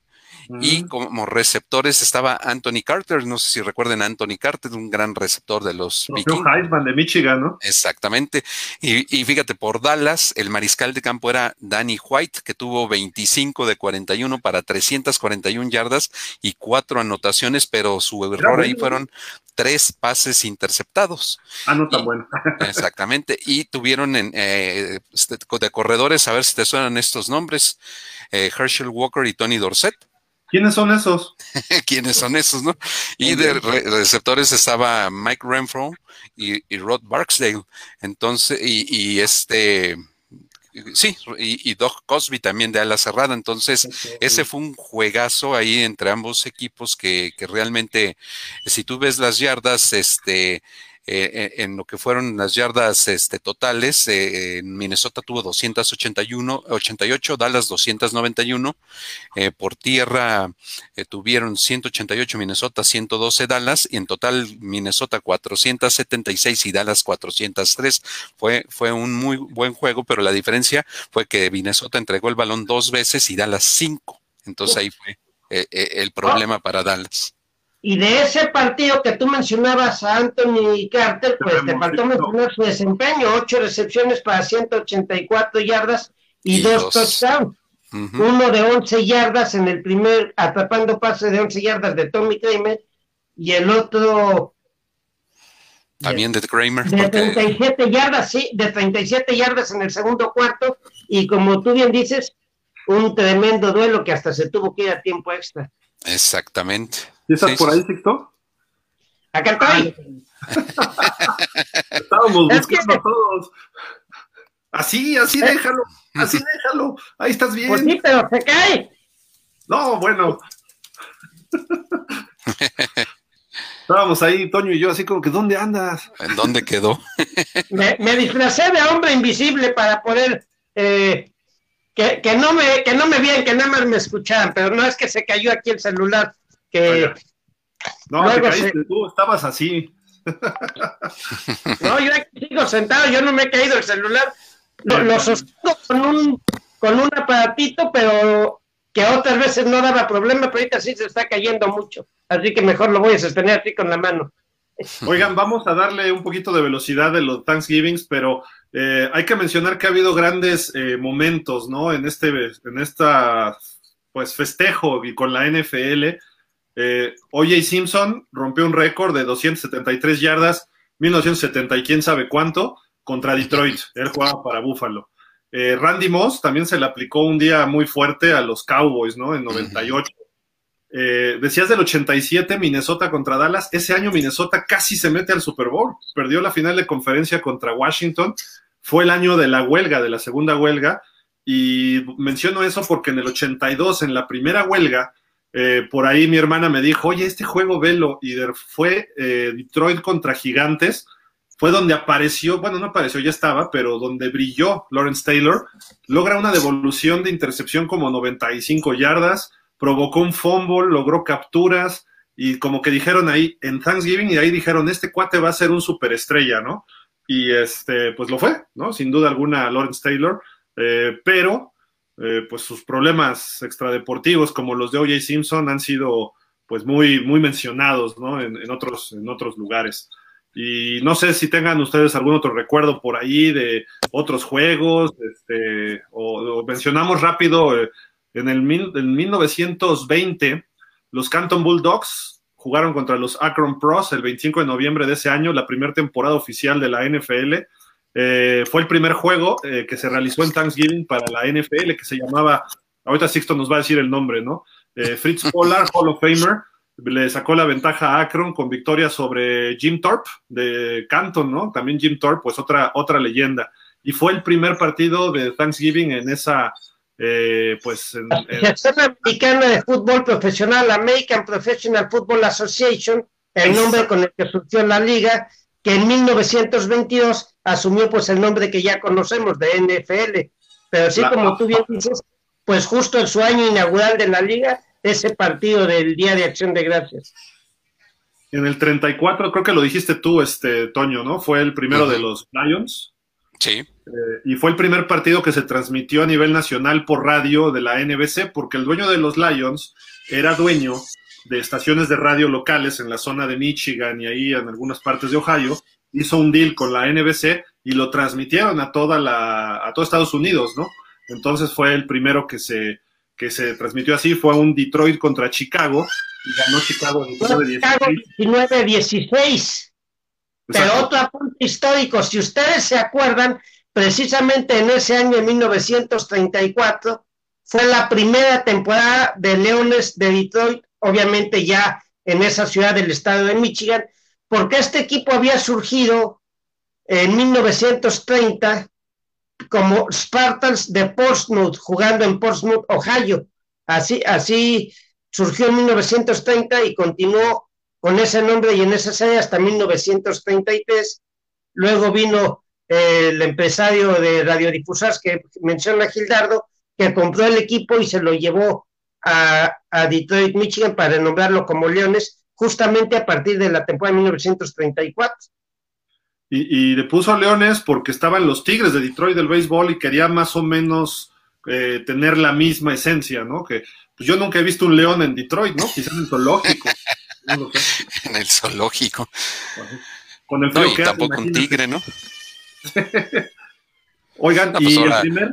y como receptores estaba Anthony Carter, no sé si recuerden a Anthony Carter, un gran receptor de los Heisman de Michigan, ¿no? Exactamente. Y, fíjate, por Dallas, el mariscal de campo era Danny White, que tuvo 25 de 41 para 341 yardas y cuatro anotaciones, pero su error ahí fueron tres pases interceptados. Ah, no tan bueno. exactamente. Y tuvieron en, eh, este, de corredores, a ver si te suenan estos nombres, eh, Herschel Walker y Tony Dorset. ¿Quiénes son esos? ¿Quiénes son esos, no? Y de receptores estaba Mike Renfro y, Rod Barksdale. Entonces, y, este, sí, y, Doug Cosby también de ala cerrada. Entonces, ese fue un juegazo ahí entre ambos equipos que, que realmente, si tú ves las yardas, este, eh, en lo que fueron las yardas este, totales, eh, Minnesota tuvo 281, 88, Dallas 291, eh, por tierra eh, tuvieron 188 Minnesota, 112 Dallas, y en total Minnesota 476 y Dallas 403. Fue, fue un muy buen juego, pero la diferencia fue que Minnesota entregó el balón dos veces y Dallas cinco. Entonces ahí fue el problema para Dallas. Y de ese partido que tú mencionabas a Anthony Carter, pues te faltó mencionar su desempeño, ocho recepciones para 184 yardas y, dos, touchdowns. Uno de 11 yardas en el primer, atrapando pase de 11 yardas de Tommy Kramer, y el otro... También de, Kramer. De 37 yardas, sí, de 37 yardas en el segundo cuarto, y como tú bien dices, un tremendo duelo que hasta se tuvo que ir a tiempo extra. Exactamente. ¿Y estás por ahí, Sixto? Acá estoy. Estábamos buscando todos. Así, así ¿Eh? déjalo, así déjalo. Ahí estás bien. Pues sí, pero se cae. No, bueno. Estábamos ahí, Toño y yo, así como que, ¿dónde andas? ¿En dónde quedó? me, me, disfracé de hombre invisible para poder eh, que, que, no me, que no me vieran, que nada más me escucharan, pero no es que se cayó aquí el celular, que... No, te caíste tú, estabas así. No, yo aquí sigo sentado, yo no me he caído el celular. Lo, sostengo con un, con un aparatito, pero que otras veces no daba problema, pero ahorita sí se está cayendo mucho. Así que mejor lo voy a sostener así con la mano. Oigan, vamos a darle un poquito de velocidad de los Thanksgivings, pero eh, hay que mencionar que ha habido grandes eh, momentos, ¿no? En este, en esta, pues, festejo y con la NFL. Eh, OJ Simpson rompió un récord de 273 yardas, 1970 y quién sabe cuánto, contra Detroit. Él jugaba para Buffalo. Randy Moss también se le aplicó un día muy fuerte a los Cowboys, ¿no? En 98. decías del 87, Minnesota contra Dallas. Ese año Minnesota casi se mete al Super Bowl. Perdió la final de conferencia contra Washington fue el año de la huelga, de la segunda huelga, y menciono eso porque en el 82, en la primera huelga, eh, por ahí mi hermana me dijo, oye, este juego velo, y fue eh, Detroit contra Gigantes, fue donde apareció, bueno, no apareció, ya estaba, pero donde brilló Lawrence Taylor, logra una devolución de intercepción como 95 yardas, provocó un fumble, logró capturas, y como que dijeron ahí en Thanksgiving, y ahí dijeron, este cuate va a ser un superestrella, ¿no? Y este, pues lo fue, ¿no? Sin duda alguna Lawrence Taylor, eh, pero eh, pues sus problemas extradeportivos como los de O.J. Simpson han sido pues muy, muy mencionados, ¿no? En, otros, en otros lugares. Y no sé si tengan ustedes algún otro recuerdo por ahí de otros juegos, este, o, mencionamos rápido, eh, en el en 1920 los Canton Bulldogs jugaron contra los Akron Pros el 25 de noviembre de ese año, la primera temporada oficial de la NFL. Eh, fue el primer juego eh, que se realizó en Thanksgiving para la NFL, que se llamaba, ahorita Sixto nos va a decir el nombre, ¿no? Eh, Fritz Pollard, Hall of Famer, le sacó la ventaja a Akron con victoria sobre Jim Thorpe de Canton, ¿no? También Jim Thorpe, pues otra, otra leyenda. Y fue el primer partido de Thanksgiving en esa, eh, pues en, la Asociación Americana de Fútbol Profesional, American Professional Football Association, el nombre con el que surgió la liga, que en 1922 asumió pues el nombre que ya conocemos de NFL. Pero así como tú bien dices, pues justo en su año inaugural de la liga, ese partido del Día de Acción de Gracias. En el 34, creo que lo dijiste tú, este Toño, ¿no? Fue el primero de los Lions. Sí. Eh, y fue el primer partido que se transmitió a nivel nacional por radio de la NBC, porque el dueño de los Lions era dueño de estaciones de radio locales en la zona de Michigan y ahí en algunas partes de Ohio. Hizo un deal con la NBC y lo transmitieron a toda la, a todo Estados Unidos, ¿no? Entonces fue el primero que se, que se transmitió así, fue un Detroit contra Chicago y ganó Chicago 19-16. Pero otro apunte histórico, si ustedes se acuerdan, precisamente en ese año, en 1934, fue la primera temporada de Leones de Detroit, obviamente ya en esa ciudad del estado de Michigan, porque este equipo había surgido en 1930 como Spartans de Portsmouth, jugando en Portsmouth, Ohio. Así, así surgió en 1930 y continuó con ese nombre y en esa sede hasta 1933. Luego vino eh, el empresario de radiodifusas que menciona Gildardo, que compró el equipo y se lo llevó a, Detroit, Michigan, para nombrarlo como Leones, justamente a partir de la temporada de 1934. Y, le puso Leones porque estaban los Tigres de Detroit del béisbol y quería más o menos eh, tener la misma esencia, ¿no? Que pues yo nunca he visto un león en Detroit, ¿no? Quizás en el zoológico. en el zoológico. Con el frío que tampoco un tigre, ¿no? Oigan, pues y el primer.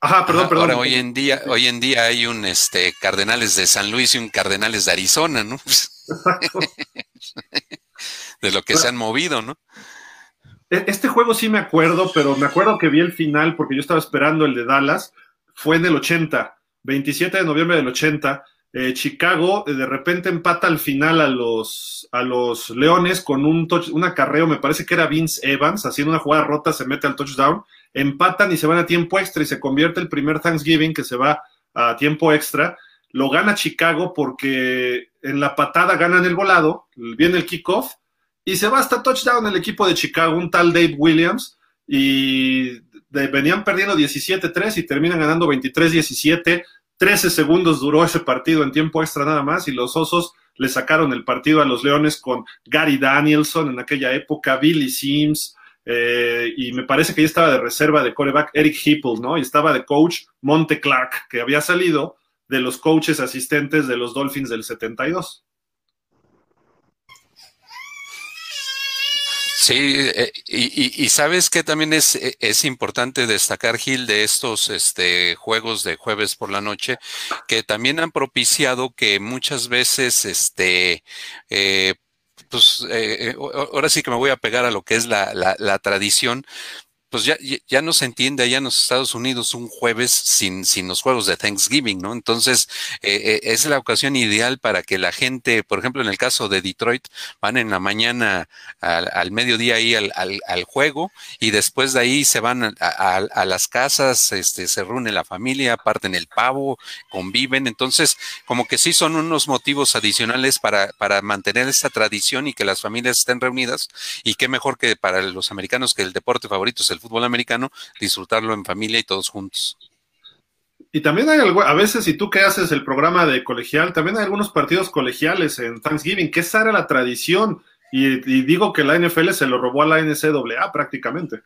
Ajá, perdón, perdón. Ahora hoy en día, hoy en día hay un este Cardenales de San Luis y un Cardenales de Arizona, ¿no? de lo que se han movido, ¿no? E, este juego sí me acuerdo, pero me acuerdo que vi el final porque yo estaba esperando el de Dallas. Fue en el 80, 27 de noviembre del 80. Eh, Chicago eh, de repente empata al final a los, a los Leones con un, touch, un acarreo, me parece que era Vince Evans, haciendo una jugada rota, se mete al touchdown, empatan y se van a tiempo extra y se convierte el primer Thanksgiving que se va a tiempo extra. Lo gana Chicago porque en la patada ganan el volado, viene el kickoff y se va hasta touchdown el equipo de Chicago, un tal Dave Williams, y venían perdiendo 17-3 y terminan ganando 23-17 13 segundos duró ese partido en tiempo extra nada más y los Osos le sacaron el partido a los Leones con Gary Danielson en aquella época, Billy Sims, eh, y me parece que ya estaba de reserva de coreback Eric Hipple, ¿no? Y estaba de coach Monte Clark, que había salido de los coaches asistentes de los Dolphins del 72. Sí, eh, y, sabes que también es, e, es importante destacar, Gil, de estos este, juegos de jueves por la noche, que también han propiciado que muchas veces, este, eh, pues, eh, ahora sí que me voy a pegar a lo que es la, la tradición, pues ya, ya no se entiende allá en los Estados Unidos un jueves sin, sin los juegos de Thanksgiving, ¿no? Entonces, eh, eh, es la ocasión ideal para que la gente, por ejemplo, en el caso de Detroit, van en la mañana al, mediodía ahí al, al, juego y después de ahí se van a, las casas, este, se reúne la familia, parten el pavo, conviven. Entonces, como que sí son unos motivos adicionales para, para mantener esta tradición y que las familias estén reunidas. Y qué mejor que para los americanos que el deporte favorito es el fútbol americano, disfrutarlo en familia y todos juntos. Y también hay algo, a veces, si tú que haces el programa de colegial, también hay algunos partidos colegiales en Thanksgiving, que esa era la tradición. Y, digo que la NFL se lo robó a la NCAA prácticamente.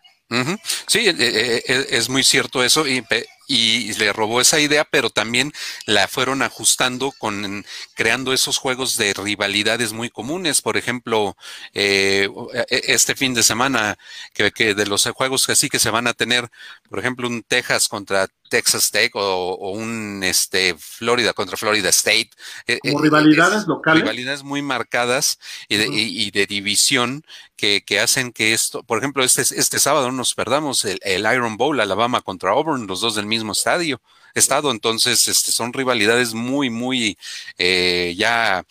Sí, eh, eh, eh, es muy cierto eso. Y, y le robó esa idea, pero también la fueron ajustando con creando esos juegos de rivalidades muy comunes. Por ejemplo, eh, e, este fin de semana, que, que, de los juegos que sí que se van a tener, por ejemplo, un Texas contra Texas Tech o, un este Florida contra Florida State. E, Como e, rivalidades locales. Rivalidades muy marcadas y de, y, de división que, que, hacen que esto, por ejemplo, este, este sábado no nos perdamos el, el Iron Bowl, Alabama contra Auburn, los dos del mismo estadio, estado. Entonces, este, son rivalidades muy, muy eh, ya,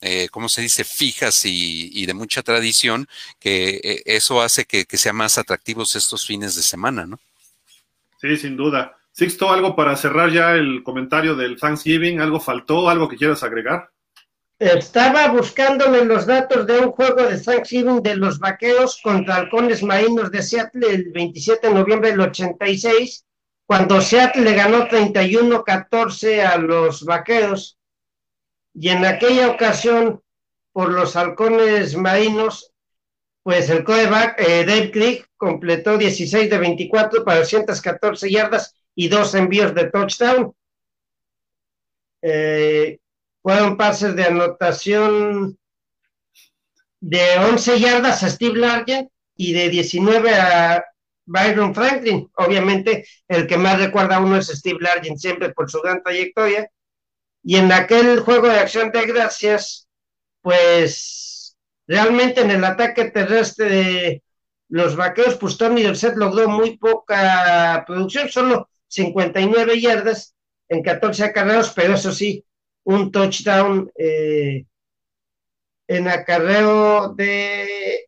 eh, ¿cómo se dice?, fijas y, de mucha tradición, que eso hace que, que sean más atractivos estos fines de semana, ¿no? Sí, sin duda. Sixto, algo para cerrar ya el comentario del Thanksgiving, ¿algo faltó, algo que quieras agregar? Estaba buscándole los datos de un juego de Thanksgiving de los vaqueros contra halcones marinos de Seattle el 27 de noviembre del 86 cuando Seattle le ganó 31-14 a los Vaqueros. Y en aquella ocasión por los halcones marinos, pues el coreback eh, Dave Creek completó 16 de 24 para 214 yardas y dos envíos de touchdown. Eh, fueron pases de anotación de 11 yardas a Steve Largent y de 19 a Byron Franklin. Obviamente, el que más recuerda a uno es Steve Largent, siempre por su gran trayectoria. Y en aquel juego de acción de gracias, pues realmente en el ataque terrestre de los vaqueros, pues Tony Dorset logró muy poca producción, solo 59 yardas en 14 acarreos, pero eso sí, un touchdown eh, en acarreo de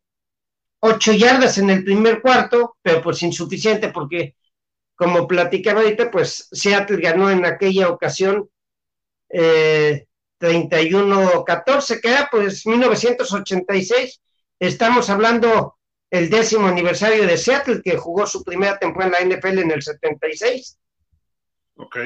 ocho yardas en el primer cuarto, pero pues insuficiente porque, como platicaba ahorita, pues Seattle ganó en aquella ocasión eh, 31-14, que era pues 1986. Estamos hablando el décimo aniversario de Seattle, que jugó su primera temporada en la NFL en el 76. Ok.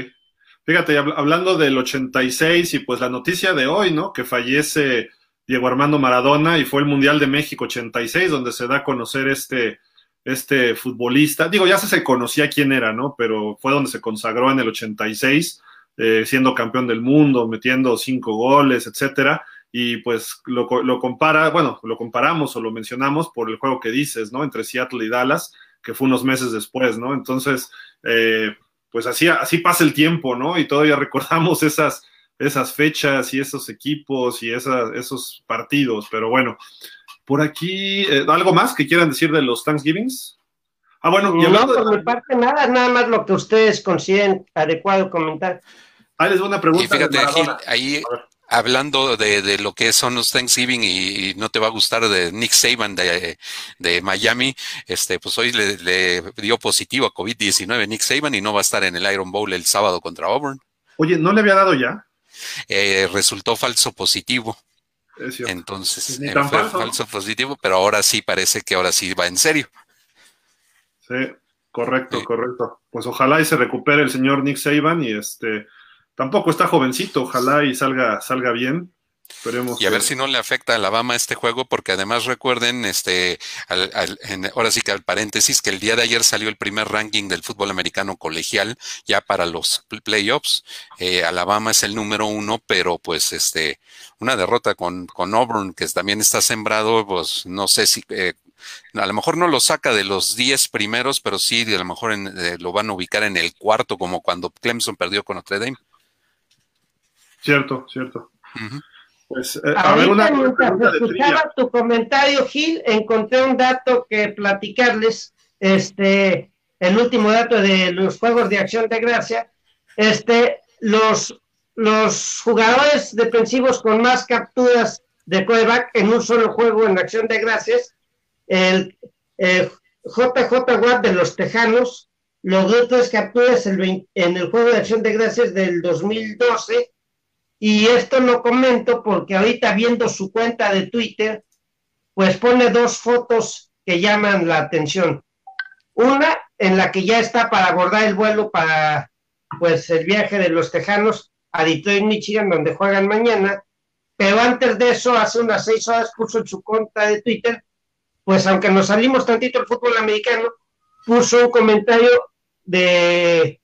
Fíjate, hablando del 86 y pues la noticia de hoy, ¿no? Que fallece Diego Armando Maradona y fue el Mundial de México 86 donde se da a conocer este, este futbolista. Digo, ya se conocía quién era, ¿no? Pero fue donde se consagró en el 86, eh, siendo campeón del mundo, metiendo cinco goles, etcétera. Y pues lo, lo, compara, bueno, lo comparamos o lo mencionamos por el juego que dices, ¿no? Entre Seattle y Dallas, que fue unos meses después, ¿no? Entonces, eh, pues así, así pasa el tiempo, ¿no? Y todavía recordamos esas, esas fechas y esos equipos y esos partidos, pero bueno, por aquí, eh, ¿algo más que quieran decir de los Thanksgivings? Ah, bueno, y no, por mi parte nada, nada más lo que ustedes consideren adecuado comentar. Ahí les voy una pregunta. Y fíjate, ahí hablando de, lo que son los Thanksgiving y, no te va a gustar de Nick Saban de, Miami, este, pues hoy le, le dio positivo a COVID-19 Nick Saban y no va a estar en el Iron Bowl el sábado contra Auburn. Oye, ¿no le había dado ya? Eh, resultó falso positivo. Entonces, eh, falso. positivo, pero ahora sí parece que ahora sí va en serio. Sí, correcto, correcto. Pues ojalá y se recupere el señor Nick Saban y este tampoco está jovencito, ojalá y salga, salga bien y a ver si no le afecta a Alabama este juego, porque además recuerden, este, ahora sí que al paréntesis, que el día de ayer salió el primer ranking del fútbol americano colegial ya para los playoffs. Eh, Alabama es el número uno, pero pues este, una derrota con, con Auburn, que también está sembrado, pues no sé si eh, a lo mejor no lo saca de los 10 primeros, pero sí a lo mejor eh, lo van a ubicar en el cuarto, como cuando Clemson perdió con Notre Dame. Cierto, cierto. Pues, eh, a ver mientras escuchaba tu comentario, Gil, encontré un dato que platicarles este, el último dato de los juegos de acción de gracia, este, los, los jugadores defensivos con más capturas de coreback en un solo juego en acción de gracias, el, JJ Watt de los Tejanos logró tres capturas en el juego de acción de gracias del 2012 y esto lo comento porque ahorita viendo su cuenta de Twitter, pues pone dos fotos que llaman la atención. Una en la que ya está para abordar el vuelo para pues el viaje de los Tejanos a Detroit, Michigan, donde juegan mañana. Pero antes de eso, hace unas seis horas puso en su cuenta de Twitter, pues aunque nos salimos tantito del fútbol americano, puso un comentario de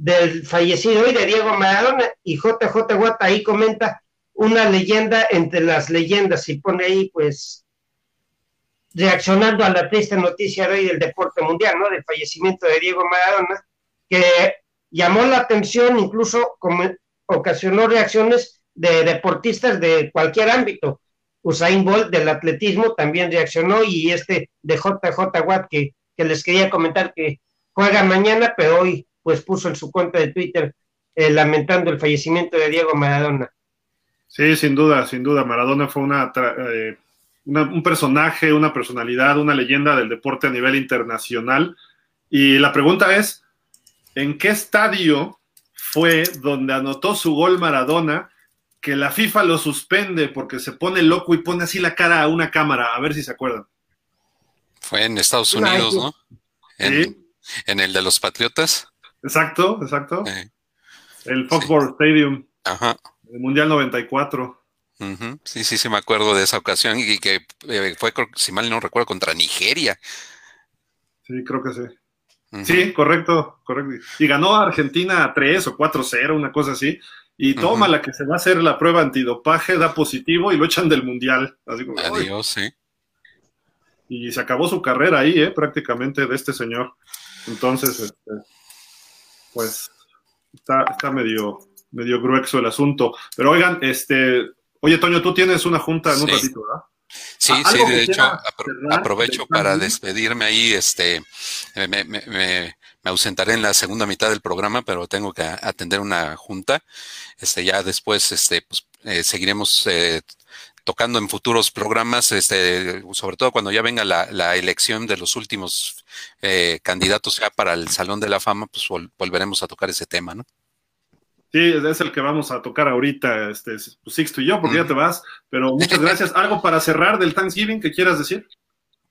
del fallecido hoy de Diego Maradona y JJ Watt ahí comenta una leyenda entre las leyendas y pone ahí pues reaccionando a la triste noticia de hoy del deporte mundial, ¿no? Del fallecimiento de Diego Maradona, que llamó la atención, incluso como ocasionó reacciones de deportistas de cualquier ámbito. Usain Bolt del atletismo también reaccionó y este de JJ Watt que, que les quería comentar que juega mañana, pero hoy pues puso en su cuenta de Twitter eh, lamentando el fallecimiento de Diego Maradona. Sí, sin duda, sin duda. Maradona fue eh, una, un personaje, una personalidad, una leyenda del deporte a nivel internacional. Y la pregunta es, ¿en qué estadio fue donde anotó su gol Maradona que la FIFA lo suspende porque se pone loco y pone así la cara a una cámara? A ver si se acuerdan. Fue en Estados Unidos, ¿no? En, en el de los Patriotas. Exacto, exacto. el Foxborough Stadium. Ajá. El Mundial 94. Sí, sí, sí, me acuerdo de esa ocasión y que eh, fue, si mal no recuerdo, contra Nigeria. Sí, creo que sí. Sí, correcto, correcto. Y ganó a Argentina 3 o 4-0, una cosa así. Y toma la que se va a hacer la prueba antidopaje, da positivo y lo echan del mundial. Adiós, sí. Y se acabó su carrera ahí, ¿eh? prácticamente, de este señor. Entonces, este, pues está, está medio, medio grueso el asunto. Pero oigan, este, oye, Toño, tú tienes una junta en un ratito, ¿verdad? Sí, ah, sí, de hecho, aprovecho para despedirme ahí, este, me, me, me, ausentaré en la segunda mitad del programa, pero tengo que atender una junta, este, ya después, este, pues, eh, seguiremos eh, tocando en futuros programas, este, sobre todo cuando ya venga la, la elección de los últimos eh, candidatos ya para el Salón de la Fama, pues volveremos a tocar ese tema, ¿no? Sí, es el que vamos a tocar ahorita, este, pues, Sixto y yo, porque ya te vas, pero muchas gracias. ¿Algo para cerrar del Thanksgiving que quieras decir?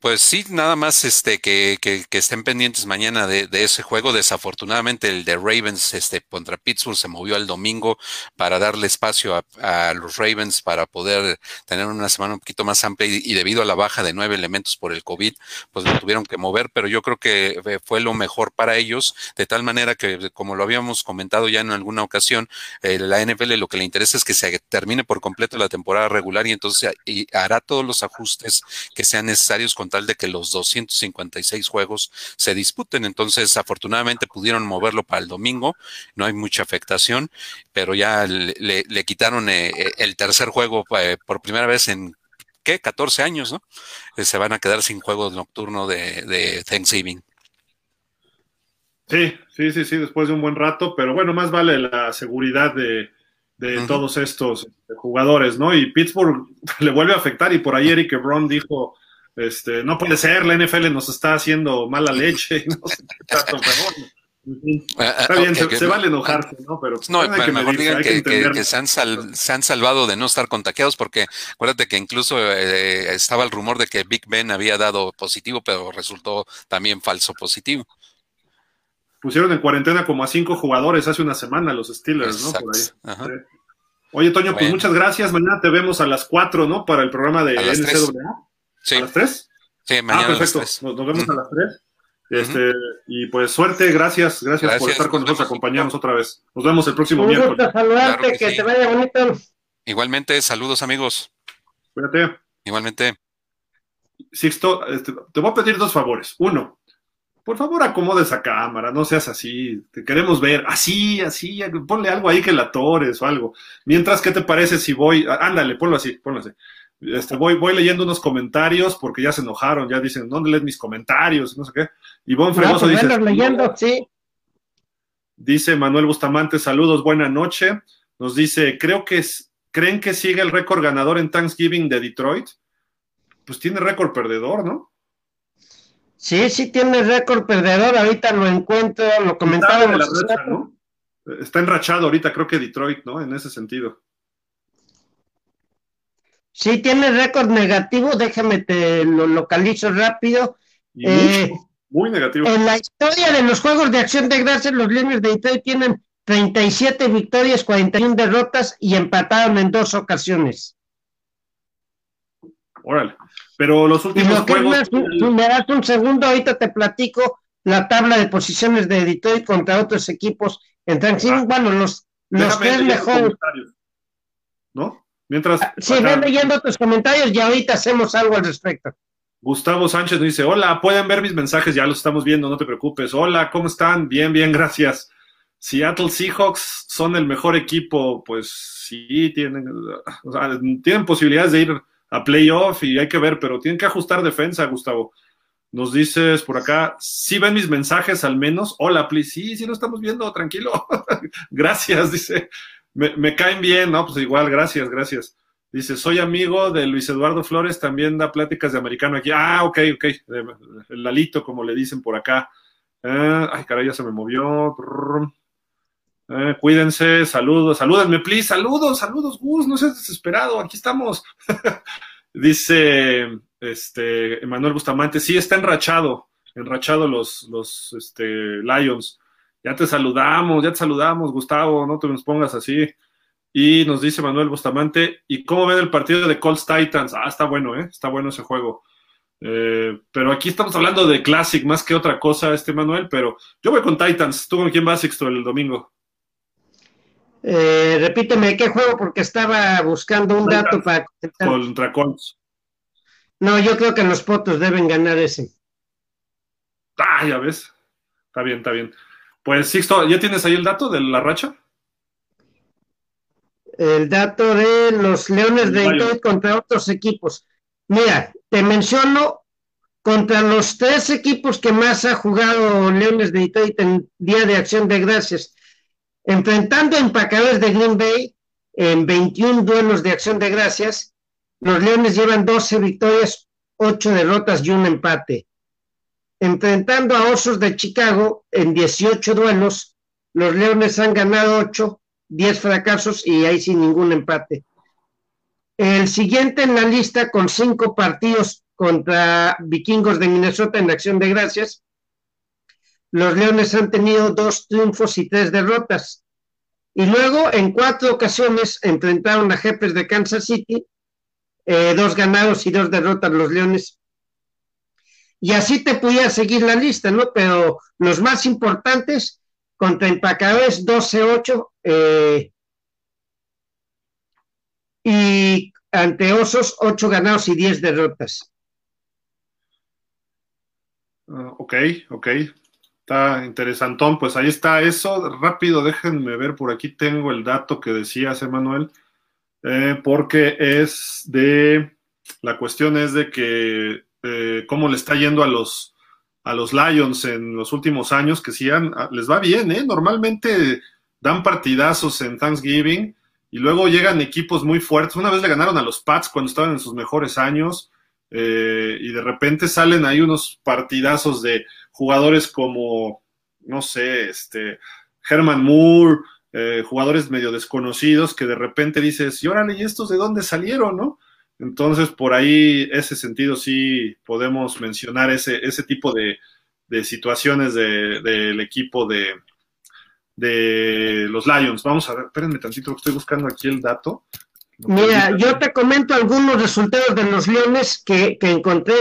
Pues sí, nada más este que, que, estén pendientes mañana de, de, ese juego. Desafortunadamente el de Ravens este, contra Pittsburgh se movió al domingo para darle espacio a, a los Ravens para poder tener una semana un poquito más amplia y, debido a la baja de nueve elementos por el COVID, pues lo tuvieron que mover, pero yo creo que eh, fue lo mejor para ellos, de tal manera que, como lo habíamos comentado ya en alguna ocasión, eh, la NFL lo que le interesa es que se termine por completo la temporada regular y entonces y hará todos los ajustes que sean necesarios con tal de que los 256 juegos se disputen. Entonces, afortunadamente pudieron moverlo para el domingo, no hay mucha afectación, pero ya le, quitaron eh, eh, el tercer juego eh, por primera vez en ¿qué? 14 años, ¿no? se van a quedar sin juego nocturno de, Thanksgiving. Sí, sí, sí, sí, después de un buen rato, pero bueno, más vale la seguridad de, todos estos jugadores, ¿no? Y Pittsburgh le vuelve a afectar y por ahí Eric Ebron dijo este, no puede ser, la NFL nos está haciendo mala leche. No sé ah, ah, Está bien, se, vale enojarse, ¿no? Pero no, mejor digan que, se, han se, han salvado de no estar contagiados, porque acuérdate que incluso eh, estaba el rumor de que Big Ben había dado positivo, pero resultó también falso positivo. Pusieron en cuarentena como a cinco jugadores hace una semana los Steelers, ¿no? Por ahí. Oye, Toño, pues muchas gracias. Mañana te vemos a las cuatro, ¿no? Para el programa de NCAA. ¿A las tres? Sí, ah, mañana. Ah, perfecto. Nos, vemos a las tres. Este, Y pues suerte, gracias, gracias, por estar con nosotros, acompañarnos otra vez. Nos vemos el próximo Un miércoles. Gusto saludarte, que, te vaya bonito. Igualmente, saludos amigos. Cuídate. Igualmente. Sixto, este, te voy a pedir dos favores. Uno, por favor acomoda esa cámara, no seas así, te queremos ver, así, así, ponle algo ahí que la tores o algo. Mientras, ¿qué te parece si voy? Ándale, ponlo así, ponlo así. Este, voy, voy leyendo unos comentarios porque ya se enojaron, ya dicen, ¿dónde lees mis comentarios? No sé qué. Y Bon Fregoso pues dice. leyendo, sí. Dice Manuel Bustamante, saludos, buena noche. Nos dice, creo que es, ¿creen que sigue el récord ganador en Thanksgiving de Detroit? Pues tiene récord perdedor, ¿no? Sí, sí tiene récord perdedor, ahorita lo encuentro, lo comentábamos. ¿no? Está enrachado ahorita, creo que Detroit, ¿no? En ese sentido. Sí, tiene récord negativo, déjame te lo localizo rápido. Eh, muy negativo. En la historia de los Juegos de Acción de Gracias, los Leones de Detroit tienen 37 victorias, 41 derrotas y empataron en dos ocasiones. Órale. Pero los últimos juegos. me das un segundo, ahorita te platico la tabla de posiciones de Detroit contra otros equipos en Thanksgiving. Ah. bueno, los, los tres mejores. ¿No? Mientras. Ah, sí, ven leyendo tus comentarios y ahorita hacemos algo al respecto. Gustavo Sánchez nos dice: Hola, pueden ver mis mensajes, ya los estamos viendo, no te preocupes. Hola, ¿cómo están? Bien, bien, gracias. Seattle Seahawks son el mejor equipo, pues sí, tienen, o sea, tienen posibilidades de ir a playoff y hay que ver, pero tienen que ajustar defensa, Gustavo. Nos dices por acá, si ven mis mensajes al menos. Hola, please. Sí, sí lo estamos viendo, tranquilo. gracias, dice. Me, caen bien, ¿no? Pues igual, gracias, gracias. Dice, soy amigo de Luis Eduardo Flores, también da pláticas de americano aquí. Ah, ok, ok. El Lalito, como le dicen por acá. Eh, ay, caray, ya se me movió. Eh, cuídense, saludos, salúdenme, please, saludos, saludos, Gus, no seas desesperado, aquí estamos. Dice este Emanuel Bustamante, sí, está enrachado, enrachado los, los este, Lions. Ya te saludamos, ya te saludamos, Gustavo, no te nos pongas así. Y nos dice Manuel Bustamante, ¿y cómo ven el partido de Colts Titans? Ah, está bueno, ¿eh? Está bueno ese juego. Eh, pero aquí estamos hablando de Classic más que otra cosa, este Manuel, pero yo voy con Titans. ¿Tú con quién vas, Sixto, el domingo? Eh, repíteme, ¿qué juego? Porque estaba buscando un dato para... Contra Colts. No, yo creo que los Potos deben ganar ese. Ah, ya ves. Está bien, está bien. Pues, Sixto, ¿ya tienes ahí el dato de la racha? El dato de los Leones de Detroit contra otros equipos. Mira, te menciono contra los tres equipos que más ha jugado Leones de Detroit en Día de Acción de Gracias Enfrentando a empacadores de Green Bay en 21 duelos de acción de gracias, los Leones llevan 12 victorias, 8 derrotas y un empate. Enfrentando a Osos de Chicago en 18 duelos, los Leones han ganado 8, 10 fracasos y ahí sin ningún empate. El siguiente en la lista con 5 partidos contra vikingos de Minnesota en acción de gracias los Leones han tenido dos triunfos y tres derrotas. Y luego, en cuatro ocasiones, enfrentaron a jefes de Kansas City, eh, dos ganados y dos derrotas los Leones. Y así te podía seguir la lista, ¿no? Pero los más importantes, contra Empacadores 12-8 eh, y ante Osos 8 ganados y 10 derrotas. Ah, ok, ok. Está interesantón, pues ahí está eso. Rápido, déjenme ver, por aquí tengo el dato que decías, Emanuel, eh, porque es de, la cuestión es de que eh, cómo le está yendo a los, a los Lions en los últimos años, que sí ah, les va bien, ¿eh? Normalmente dan partidazos en Thanksgiving y luego llegan equipos muy fuertes. Una vez le ganaron a los Pats cuando estaban en sus mejores años. Eh, y de repente salen ahí unos partidazos de jugadores como, no sé, este, Herman Moore, eh, jugadores medio desconocidos que de repente dices, y órale, ¿y estos de dónde salieron, no? Entonces, por ahí, ese sentido sí podemos mencionar ese, ese tipo de, situaciones del equipo de, de los Lions. Vamos a ver, espérenme tantito, estoy buscando aquí el dato. Mira, yo te comento algunos resultados de los Leones que, que encontré.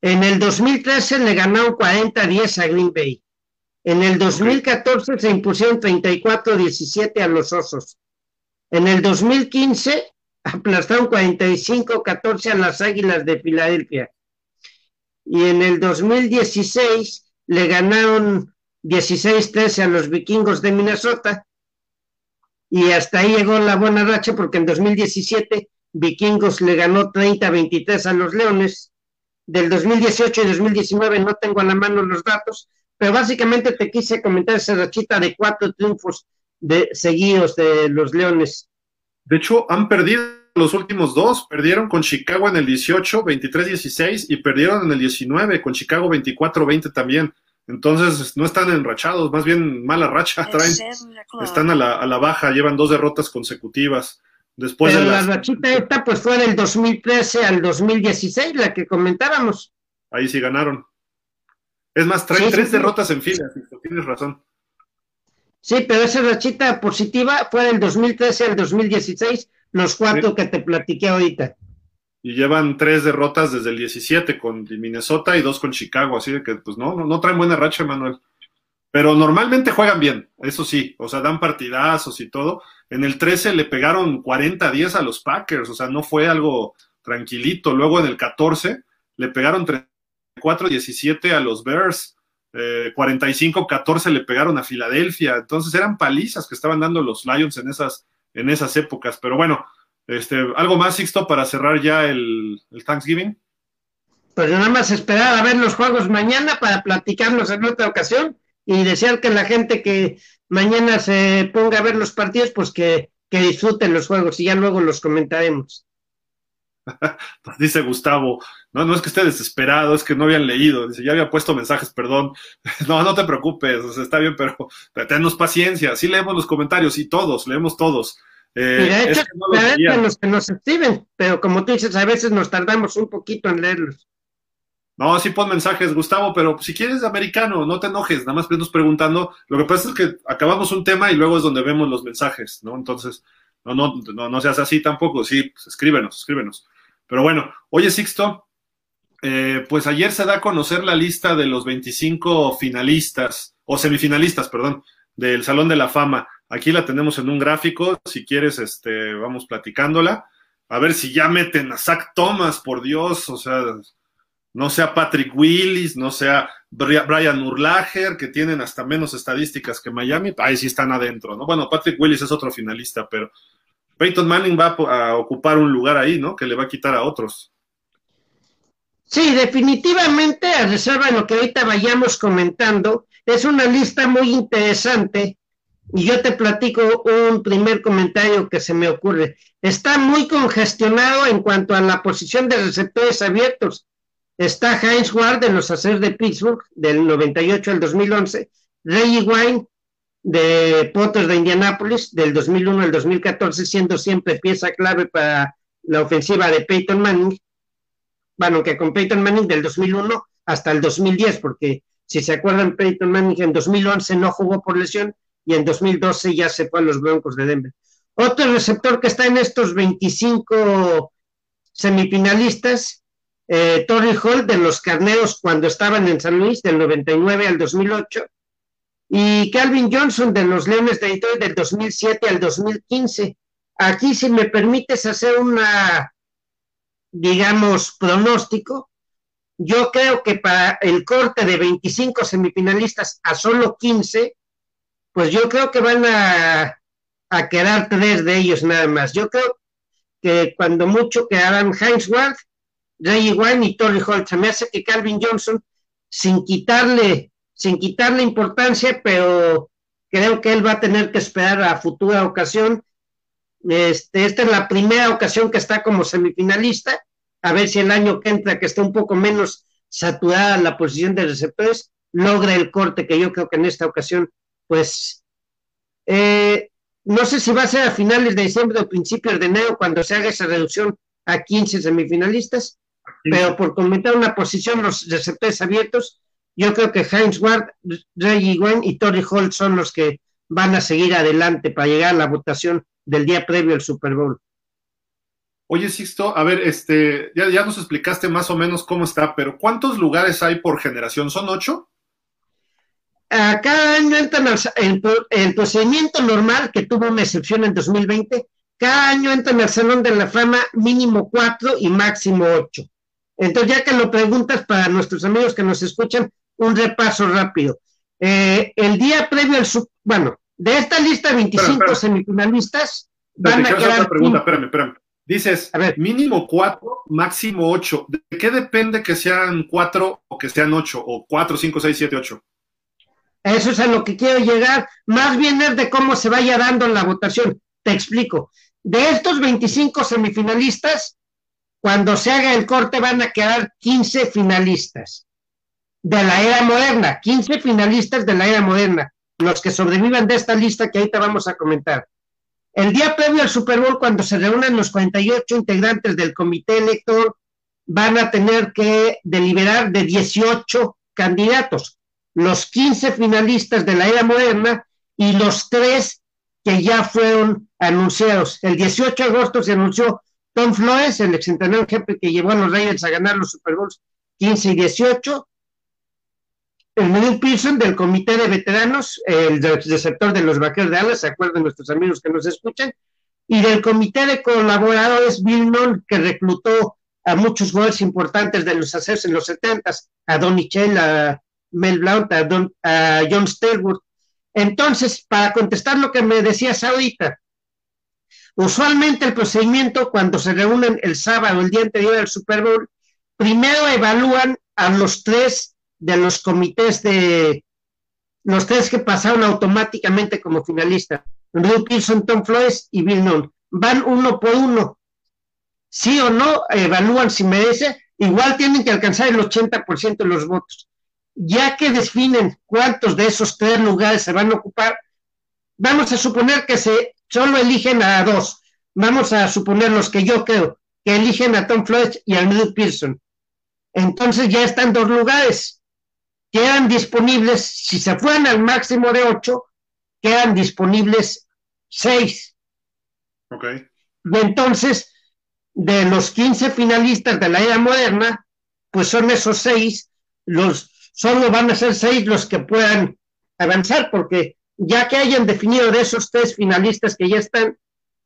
En el 2013 le ganaron 40-10 a Green Bay. En el 2014 se impusieron 34-17 a los Osos. En el 2015 aplastaron 45-14 a las Águilas de Filadelfia. Y en el 2016 le ganaron 16-13 a los Vikingos de Minnesota. Y hasta ahí llegó la buena racha porque en 2017 Vikingos le ganó 30-23 a los Leones. Del 2018 y 2019 no tengo a la mano los datos, pero básicamente te quise comentar esa rachita de cuatro triunfos de, seguidos de los Leones. De hecho, han perdido los últimos dos. Perdieron con Chicago en el 18, 23-16, y perdieron en el 19 con Chicago 24-20 también. Entonces no están enrachados, más bien mala racha traen. Están a la, a la baja, llevan dos derrotas consecutivas. Después Pero de la rachita esta pues fue del 2013 al 2016, la que comentábamos. Ahí sí ganaron. Es más, traen Sí, tres sí. derrotas en fila, tienes razón. Sí, pero esa rachita positiva fue del 2013 al 2016, los cuatro Sí. que te platiqué ahorita. Y llevan tres derrotas desde el 17 con Minnesota y dos con Chicago, así de que pues no, no, no traen buena racha, Manuel. Pero normalmente juegan bien, eso sí, o sea, dan partidazos y todo. En el 13 le pegaron 40-10 a los Packers, o sea, no fue algo tranquilito. Luego en el 14 le pegaron 34-17 a los Bears, eh, 45-14 le pegaron a Filadelfia. Entonces eran palizas que estaban dando los Lions en esas, en esas épocas. Pero bueno, este, algo más, Sixto, para cerrar ya el, el Thanksgiving. Pues nada más esperar a ver los juegos mañana para platicarlos en otra ocasión y desear que la gente que mañana se ponga a ver los partidos, pues que, que disfruten los juegos y ya luego los comentaremos. Pues dice Gustavo, no, no es que esté desesperado, es que no habían leído. Dice, ya había puesto mensajes, perdón. No, no te preocupes, o sea, está bien, pero tennos paciencia. Sí leemos los comentarios y todos, leemos todos. Eh, y de hecho, es que no los que nos escriben, pero como tú dices, a veces nos tardamos un poquito en leerlos. No, sí pon mensajes, Gustavo, pero si quieres americano, no te enojes, nada más nos preguntando. Lo que pasa es que acabamos un tema y luego es donde vemos los mensajes, ¿no? Entonces, no, no, no, no seas así tampoco, sí, pues escríbenos, escríbenos. Pero bueno, oye, Sixto, eh, pues ayer se da a conocer la lista de los 25 finalistas, o semifinalistas, perdón, del Salón de la Fama. Aquí la tenemos en un gráfico, si quieres, este, vamos platicándola. A ver si ya meten a Zach Thomas, por Dios, o sea, no sea Patrick Willis, no sea Bri- Brian Urlacher, que tienen hasta menos estadísticas que Miami, ahí sí están adentro, ¿no? Bueno, Patrick Willis es otro finalista, pero Peyton Manning va a ocupar un lugar ahí, ¿no? Que le va a quitar a otros. Sí, definitivamente, a reserva de lo que ahorita vayamos comentando, es una lista muy interesante y yo te platico un primer comentario que se me ocurre. Está muy congestionado en cuanto a la posición de receptores abiertos. Está Heinz Ward de los Aceros de Pittsburgh del 98 al 2011, Reggie Wine de Potters de Indianápolis del 2001 al 2014, siendo siempre pieza clave para la ofensiva de Peyton Manning bueno, que con Peyton Manning del 2001 hasta el 2010, porque si se acuerdan, Peyton Manning en 2011 no jugó por lesión y en 2012 ya se fue a los Broncos de Denver. Otro receptor que está en estos 25 semifinalistas, eh, Torrey Hall de los Carneros cuando estaban en San Luis, del 99 al 2008, y Calvin Johnson de los Leones de Detroit del 2007 al 2015. Aquí, si me permites hacer una digamos, pronóstico, yo creo que para el corte de 25 semifinalistas a solo 15, pues yo creo que van a, a quedar tres de ellos nada más. Yo creo que cuando mucho quedarán Heinz Ward, Reggie Wine y Torrey Holt. Me hace que Calvin Johnson, sin quitarle, sin quitarle importancia, pero creo que él va a tener que esperar a futura ocasión este, esta es la primera ocasión que está como semifinalista. A ver si el año que entra, que está un poco menos saturada la posición de receptores, logra el corte que yo creo que en esta ocasión, pues, eh, no sé si va a ser a finales de diciembre o principios de enero cuando se haga esa reducción a 15 semifinalistas, pero por comentar una posición, los receptores abiertos, yo creo que Heinz Ward, Reggie Wayne y Torrey Holt son los que van a seguir adelante para llegar a la votación del día previo al Super Bowl. Oye, Sixto, a ver, este, ya, ya nos explicaste más o menos cómo está, pero ¿cuántos lugares hay por generación? ¿Son ocho? A cada año entran al, el, el, procedimiento normal, que tuvo una excepción en 2020, cada año entran al Salón de la Fama mínimo cuatro y máximo ocho. Entonces, ya que lo preguntas para nuestros amigos que nos escuchan, un repaso rápido. Eh, el día previo al, bueno, de esta lista 25 espera, espera. semifinalistas, van a quedar... Otra pregunta, espérame, espérame. Dices, mínimo cuatro, máximo ocho. ¿De qué depende que sean cuatro o que sean ocho? O cuatro, cinco, seis, siete, ocho. Eso es a lo que quiero llegar. Más bien es de cómo se vaya dando la votación. Te explico. De estos 25 semifinalistas, cuando se haga el corte van a quedar 15 finalistas de la era moderna, 15 finalistas de la era moderna, los que sobrevivan de esta lista que ahorita vamos a comentar. El día previo al Super Bowl, cuando se reúnen los 48 integrantes del comité electoral, van a tener que deliberar de 18 candidatos, los 15 finalistas de la era moderna y los tres que ya fueron anunciados. El 18 de agosto se anunció Tom Flores, el exentrenador jefe que llevó a los Raiders a ganar los Super Bowls 15 y 18, el Neil Pearson del Comité de Veteranos, el receptor de los Vaqueros de Alas, se acuerdan nuestros amigos que nos escuchan, y del Comité de Colaboradores Bill Nunn, que reclutó a muchos jugadores importantes de los aceros en los 70 a Don Michel, a Mel Blount, a, a John Stelwood. Entonces, para contestar lo que me decías ahorita, usualmente el procedimiento cuando se reúnen el sábado, el día anterior del Super Bowl, primero evalúan a los tres de los comités de los tres que pasaron automáticamente como finalistas, Drew Pearson, Tom Flores y Bill Nunn. Van uno por uno. Sí o no, evalúan si merece, igual tienen que alcanzar el 80% de los votos. Ya que definen cuántos de esos tres lugares se van a ocupar, vamos a suponer que se solo eligen a dos. Vamos a suponer los que yo creo, que eligen a Tom Flores y a Drew Pearson. Entonces ya están dos lugares quedan disponibles, si se fueran al máximo de ocho, quedan disponibles seis. Ok. Y entonces, de los 15 finalistas de la era moderna, pues son esos seis, los, solo van a ser seis los que puedan avanzar, porque ya que hayan definido de esos tres finalistas que ya están,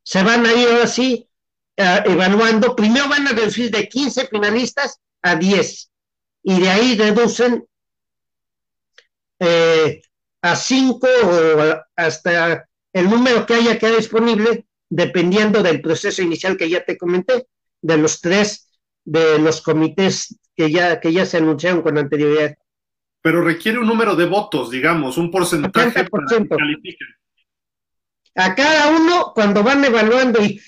se van a ir así eh, evaluando. Primero van a reducir de 15 finalistas a 10 y de ahí reducen eh, a cinco o hasta el número que haya quedado disponible, dependiendo del proceso inicial que ya te comenté, de los tres de los comités que ya, que ya se anunciaron con anterioridad. Pero requiere un número de votos, digamos, un porcentaje A cada uno, cuando van evaluando, y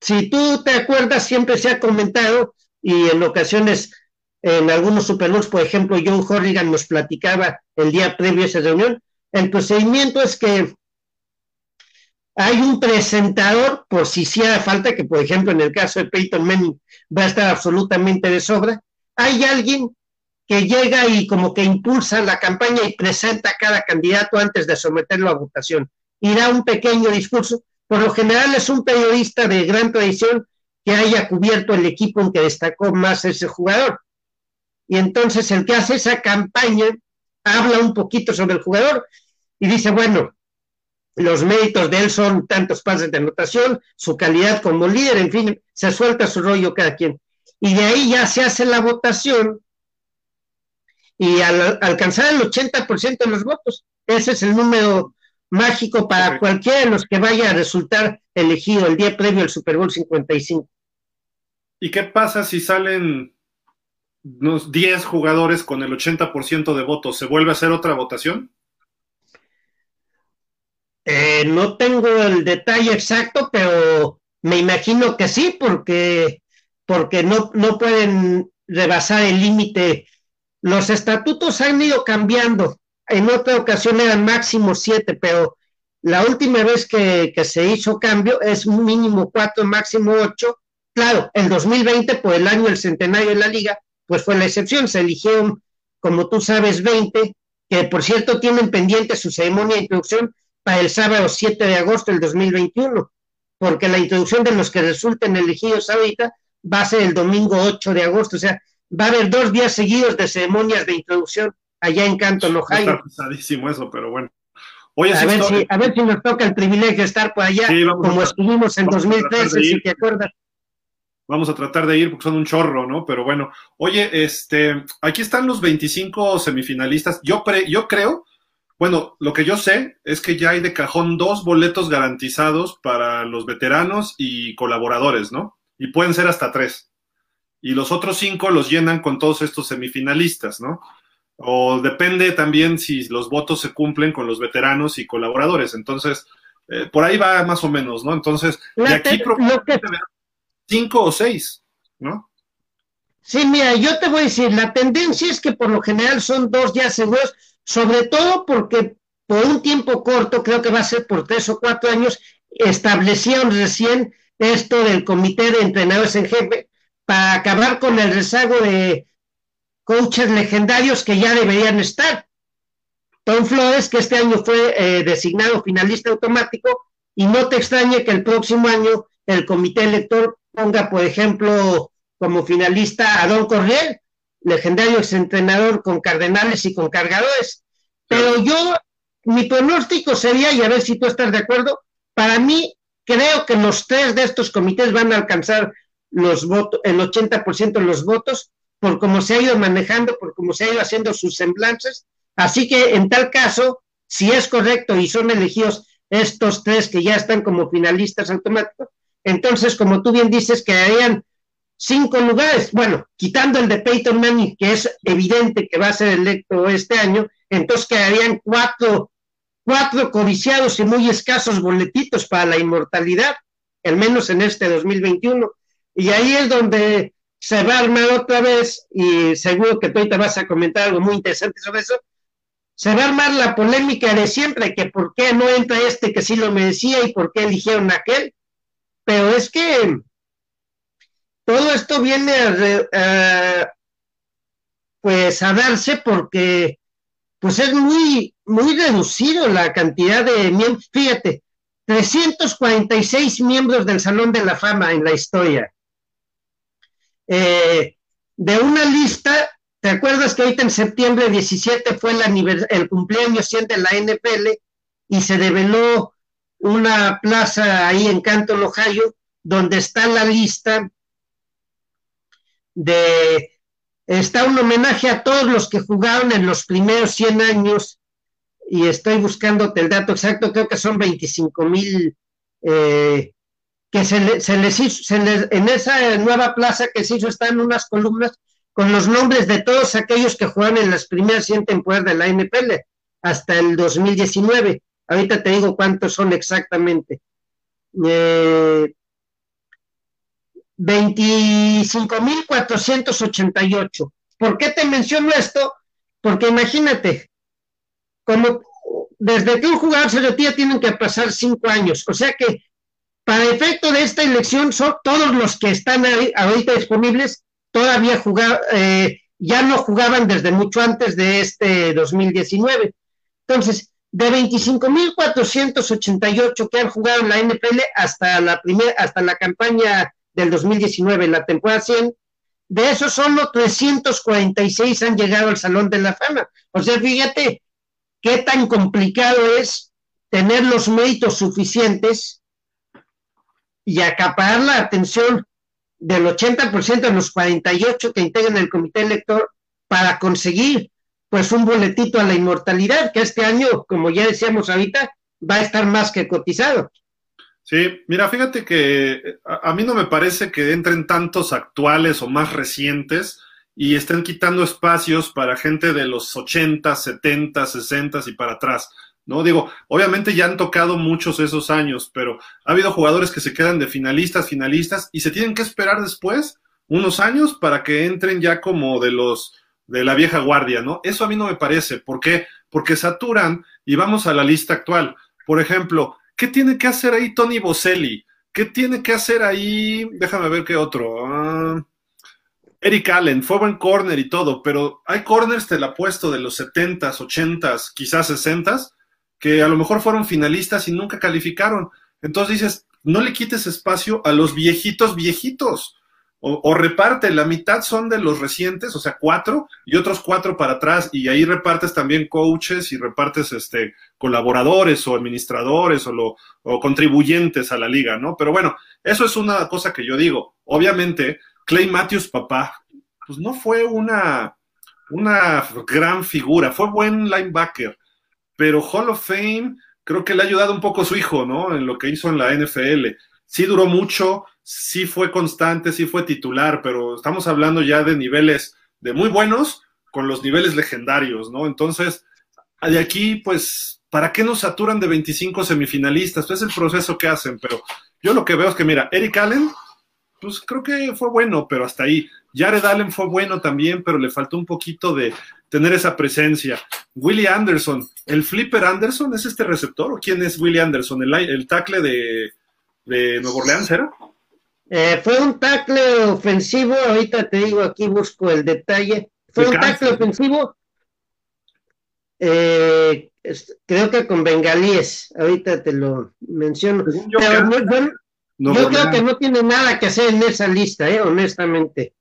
si tú te acuerdas, siempre se ha comentado, y en ocasiones en algunos superlux, por ejemplo, John Horrigan nos platicaba el día previo a esa reunión, el procedimiento es que hay un presentador, por si hace falta, que por ejemplo en el caso de Peyton Manning va a estar absolutamente de sobra, hay alguien que llega y como que impulsa la campaña y presenta a cada candidato antes de someterlo a votación y da un pequeño discurso. Por lo general es un periodista de gran tradición que haya cubierto el equipo en que destacó más ese jugador. Y entonces el que hace esa campaña habla un poquito sobre el jugador y dice, bueno, los méritos de él son tantos pases de anotación, su calidad como líder, en fin, se suelta su rollo cada quien. Y de ahí ya se hace la votación y al alcanzar el 80% de los votos, ese es el número mágico para cualquiera de los que vaya a resultar elegido el día previo al Super Bowl 55. ¿Y qué pasa si salen unos 10 jugadores con el 80% de votos, ¿se vuelve a hacer otra votación? Eh, no tengo el detalle exacto, pero me imagino que sí, porque, porque no, no pueden rebasar el límite. Los estatutos han ido cambiando. En otra ocasión eran máximo siete, pero la última vez que, se hizo cambio es mínimo cuatro, máximo ocho. Claro, el 2020, por el año del centenario de la liga, pues fue la excepción. Se eligieron, como tú sabes, 20, que por cierto tienen pendiente su ceremonia de introducción para el sábado 7 de agosto del 2021, porque la introducción de los que resulten elegidos ahorita va a ser el domingo 8 de agosto, o sea, va a haber dos días seguidos de ceremonias de introducción allá en Canton, Ohio. Está pesadísimo eso, pero bueno. a, ver si, a ver si nos toca el privilegio de estar por allá, como estuvimos en 2013, si te acuerdas vamos a tratar de ir porque son un chorro, ¿no? Pero bueno, oye, este, aquí están los 25 semifinalistas. Yo, yo creo, bueno, lo que yo sé es que ya hay de cajón dos boletos garantizados para los veteranos y colaboradores, ¿no? y pueden ser hasta tres. Y los otros cinco los llenan con todos estos semifinalistas, ¿no? O depende también si los votos se cumplen con los veteranos y colaboradores. Entonces, eh, por ahí va más o menos, ¿no? Entonces, de aquí probablemente cinco o seis, ¿no? Sí, mira, yo te voy a decir, la tendencia es que por lo general son dos ya seguros, sobre todo porque por un tiempo corto, creo que va a ser por tres o cuatro años, establecieron recién esto del comité de entrenadores en jefe para acabar con el rezago de coaches legendarios que ya deberían estar. Tom Flores, que este año fue eh, designado finalista automático, y no te extrañe que el próximo año el comité elector ponga, por ejemplo, como finalista a Don Corriel, legendario exentrenador con cardenales y con cargadores. Pero yo, mi pronóstico sería, y a ver si tú estás de acuerdo, para mí creo que los tres de estos comités van a alcanzar los votos, el 80% de los votos, por cómo se ha ido manejando, por cómo se ha ido haciendo sus semblanzas. Así que en tal caso, si es correcto y son elegidos estos tres que ya están como finalistas automáticos, entonces, como tú bien dices, quedarían cinco lugares. Bueno, quitando el de Peyton Manning, que es evidente que va a ser electo este año, entonces quedarían cuatro, cuatro codiciados y muy escasos boletitos para la inmortalidad, al menos en este 2021. Y ahí es donde se va a armar otra vez, y seguro que tú ahorita vas a comentar algo muy interesante sobre eso, se va a armar la polémica de siempre, que por qué no entra este que sí lo merecía y por qué eligieron aquel. Pero es que todo esto viene a, pues a darse porque pues es muy, muy reducido la cantidad de miembros. Fíjate, 346 miembros del Salón de la Fama en la historia. Eh, de una lista, ¿te acuerdas que ahorita en septiembre 17 fue el, el cumpleaños 100 de la NPL y se develó una plaza ahí en Canton, Ohio, donde está la lista de está un homenaje a todos los que jugaron en los primeros 100 años y estoy buscándote el dato exacto, creo que son 25 mil eh, que se, se, les hizo, en esa nueva plaza que se hizo están unas columnas con los nombres de todos aquellos que jugaron en las primeras 100 temporadas de la NPL hasta el 2019. Ahorita te digo cuántos son exactamente. Eh, 25.488. ¿Por qué te menciono esto? Porque imagínate, como desde que un jugador se retira tienen que pasar cinco años. O sea que para efecto de esta elección son todos los que están ahorita disponibles todavía jugar, eh, ya no jugaban desde mucho antes de este 2019. Entonces, de 25.488 que han jugado en la NFL hasta la primera, hasta la campaña del 2019, la temporada 100, de esos solo 346 han llegado al Salón de la Fama. O sea, fíjate qué tan complicado es tener los méritos suficientes y acaparar la atención del 80% de los 48 que integran el comité elector para conseguir pues un boletito a la inmortalidad, que este año, como ya decíamos ahorita, va a estar más que cotizado. Sí, mira, fíjate que a, mí no me parece que entren tantos actuales o más recientes y estén quitando espacios para gente de los 80, 70, 60 y para atrás. ¿No? Digo, obviamente ya han tocado muchos esos años, pero ha habido jugadores que se quedan de finalistas, finalistas, y se tienen que esperar después unos años para que entren ya como de los de la vieja guardia, ¿no? Eso a mí no me parece. ¿Por qué? Porque saturan y vamos a la lista actual. Por ejemplo, ¿Qué tiene que hacer ahí Tony Boselli? ¿Qué tiene que hacer ahí? Déjame ver qué otro. Ah, Eric Allen, fue buen corner y todo, pero hay corners, te la puesto, de los 70s, 80s, quizás 60s, que a lo mejor fueron finalistas y nunca calificaron. Entonces dices, no le quites espacio a los viejitos viejitos. O, reparte, la mitad son de los recientes, o sea, cuatro, y otros cuatro para atrás, y ahí repartes también coaches y repartes este, colaboradores o administradores o, lo, o contribuyentes a la liga, ¿no? Pero bueno, eso es una cosa que yo digo. Obviamente, Clay Matthews, papá, pues no fue una, una gran figura, fue buen linebacker, pero Hall of Fame creo que le ha ayudado un poco a su hijo, ¿no? En lo que hizo en la NFL. Sí duró mucho, sí fue constante, sí fue titular, pero estamos hablando ya de niveles de muy buenos con los niveles legendarios, ¿no? Entonces, de aquí, pues, ¿para qué nos saturan de 25 semifinalistas? Es el proceso que hacen, pero yo lo que veo es que, mira, Eric Allen, pues creo que fue bueno, pero hasta ahí. Jared Allen fue bueno también, pero le faltó un poquito de tener esa presencia. Willie Anderson, ¿el flipper Anderson es este receptor o quién es Willie Anderson? ¿El, el tackle de, de Nuevo Orleans era? Eh, fue un tackle ofensivo, ahorita te digo, aquí busco el detalle. Fue un tackle ofensivo, eh, creo que con bengalíes, ahorita te lo menciono. Yo, creo que no tiene nada que hacer en esa lista, eh, honestamente.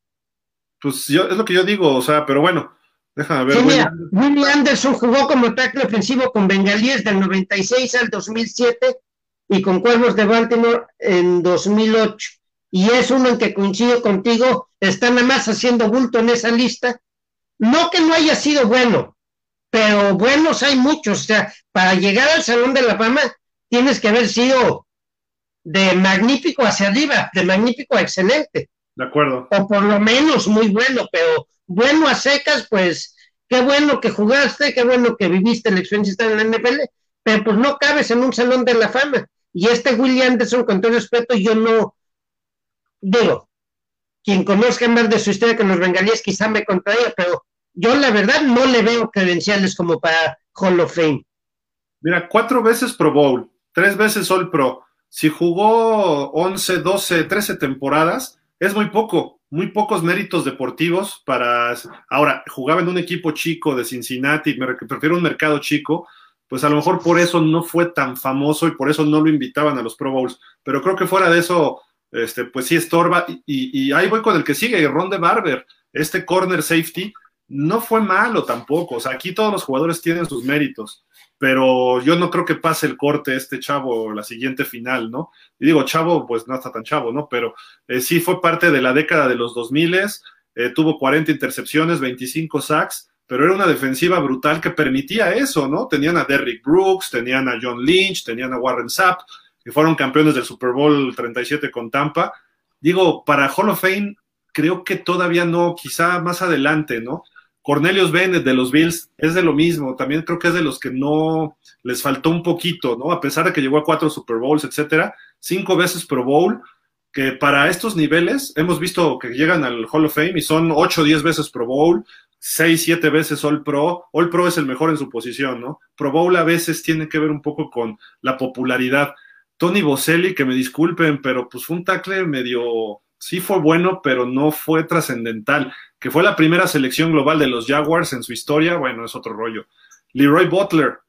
Pues yo, es lo que yo digo, o sea, pero bueno, déjame ver. Willie Anderson jugó como tackle ofensivo con bengalíes del 96 al 2007 y con Cuervos de Baltimore en 2008. Y es uno en que coincido contigo, está nada más haciendo bulto en esa lista. No que no haya sido bueno, pero buenos hay muchos. O sea, para llegar al Salón de la Fama tienes que haber sido de magnífico hacia arriba, de magnífico a excelente. De acuerdo. O por lo menos muy bueno, pero bueno a secas, pues qué bueno que jugaste, qué bueno que viviste la experiencia en la NFL, pero pues no cabes en un Salón de la Fama. Y este William Anderson, con todo respeto, yo no, digo, quien conozca más de su historia con los bengalíes quizá me contraiga, pero yo la verdad no le veo credenciales como para Hall of Fame. Mira, cuatro veces Pro Bowl, tres veces All Pro. Si jugó 11, 12, 13 temporadas, es muy poco, muy pocos méritos deportivos para... Ahora, jugaba en un equipo chico de Cincinnati, me prefiero un mercado chico, pues a lo mejor por eso no fue tan famoso y por eso no lo invitaban a los Pro Bowls. Pero creo que fuera de eso, este, pues sí estorba. Y, ahí voy con el que sigue, Ron de Barber, este corner safety, no fue malo tampoco. O sea, aquí todos los jugadores tienen sus méritos, pero yo no creo que pase el corte este chavo la siguiente final, ¿no? Y digo, chavo, pues no está tan chavo, ¿no? Pero eh, sí fue parte de la década de los 2000, eh, tuvo 40 intercepciones, 25 sacks, pero era una defensiva brutal que permitía eso, ¿no? Tenían a Derrick Brooks, tenían a John Lynch, tenían a Warren Sapp, que fueron campeones del Super Bowl 37 con Tampa. Digo, para Hall of Fame, creo que todavía no, quizá más adelante, ¿no? Cornelius Bennett de los Bills es de lo mismo, también creo que es de los que no les faltó un poquito, ¿no? A pesar de que llegó a cuatro Super Bowls, etcétera, cinco veces Pro Bowl, que para estos niveles hemos visto que llegan al Hall of Fame y son ocho o diez veces Pro Bowl, seis, siete veces All Pro. All Pro es el mejor en su posición, ¿no? Pro Bowl a veces tiene que ver un poco con la popularidad. Tony Boselli, que me disculpen, pero pues fue un tackle medio, sí fue bueno, pero no fue trascendental. Que fue la primera selección global de los Jaguars en su historia, bueno, es otro rollo. Leroy Butler,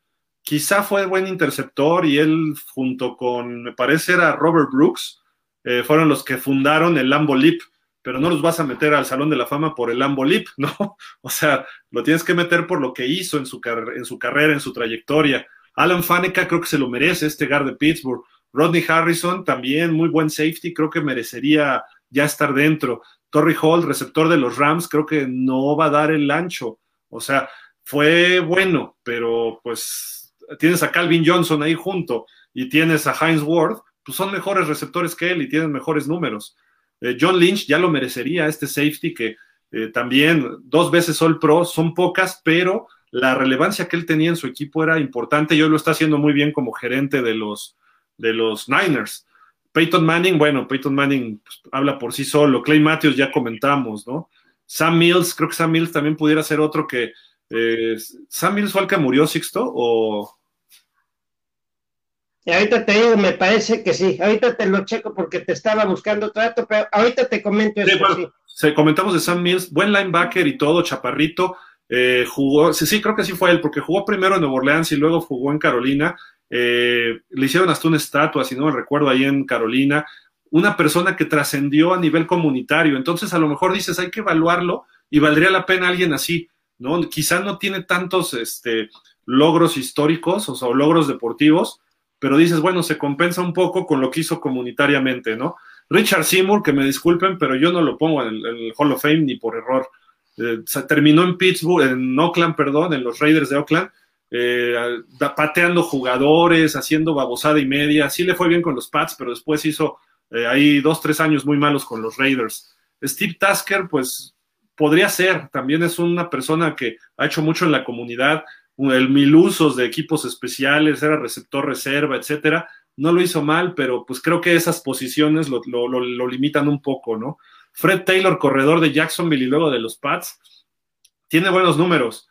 quizá fue buen interceptor y él junto con, me parece era Robert Brooks, eh, fueron los que fundaron el Lambo Leap, pero no los vas a meter al Salón de la Fama por el Lambo Leap, ¿no? O sea, lo tienes que meter por lo que hizo en su, en su carrera, en su trayectoria. Alan Faneca creo que se lo merece, este guard de Pittsburgh. Rodney Harrison, también muy buen safety, creo que merecería ya estar dentro. Torrey Hall, receptor de los Rams, creo que no va a dar el ancho. O sea, fue bueno, pero pues tienes a Calvin Johnson ahí junto y tienes a Heinz Ward, pues son mejores receptores que él y tienen mejores números. Eh, John Lynch ya lo merecería, este safety que eh, también dos veces All Pro, son pocas, pero la relevancia que él tenía en su equipo era importante y hoy lo está haciendo muy bien como gerente de los, de los Niners. Peyton Manning, bueno, Peyton Manning pues, habla por sí solo. Clay Matthews ya comentamos, ¿no? Sam Mills, creo que Sam Mills también pudiera ser otro que. Eh, ¿Sam Mills fue el que murió, Sixto? ¿O.? ahorita te digo, me parece que sí. Ahorita te lo checo porque te estaba buscando trato, pero ahorita te comento eso. Sí, comentamos de Sam Mills, buen linebacker y todo, chaparrito. Eh, jugó, sí, sí, creo que sí fue él, porque jugó primero en Nueva Orleans y luego jugó en Carolina. Eh, le hicieron hasta una estatua, si no recuerdo, ahí en Carolina, una persona que trascendió a nivel comunitario. Entonces, a lo mejor dices, hay que evaluarlo y valdría la pena alguien así, ¿no? Quizás no tiene tantos este, logros históricos o, logros deportivos, pero dices, bueno, se compensa un poco con lo que hizo comunitariamente, ¿no? Richard Seymour, que me disculpen, pero yo no lo pongo en el, Hall of Fame ni por error. Eh, terminó en Pittsburgh, en Oakland, perdón, en los Raiders de Oakland, eh, pateando jugadores, haciendo babosada y media. Sí le fue bien con los Pats, pero después hizo Eh, hay dos, tres años muy malos con los Raiders. Steve Tasker, pues podría ser, también es una persona que ha hecho mucho en la comunidad, el mil usos de equipos especiales, era receptor reserva, etcétera. No lo hizo mal, pero pues creo que esas posiciones lo, lo limitan un poco, ¿no? Fred Taylor, corredor de Jacksonville y luego de los Pats, tiene buenos números,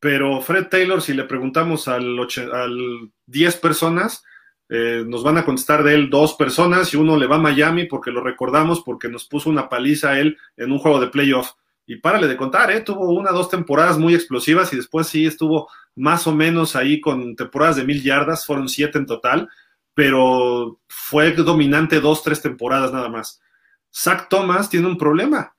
pero Fred Taylor, si le preguntamos al, 10 personas, eh, nos van a contestar de él dos personas y uno le va a Miami porque lo recordamos porque nos puso una paliza a él en un juego de playoff. Y párale de contar, ¿eh? tuvo una, dos temporadas muy explosivas y después sí estuvo más o menos ahí con temporadas de mil yardas, fueron siete en total, pero fue dominante dos, tres temporadas nada más. Zach Thomas tiene un problema,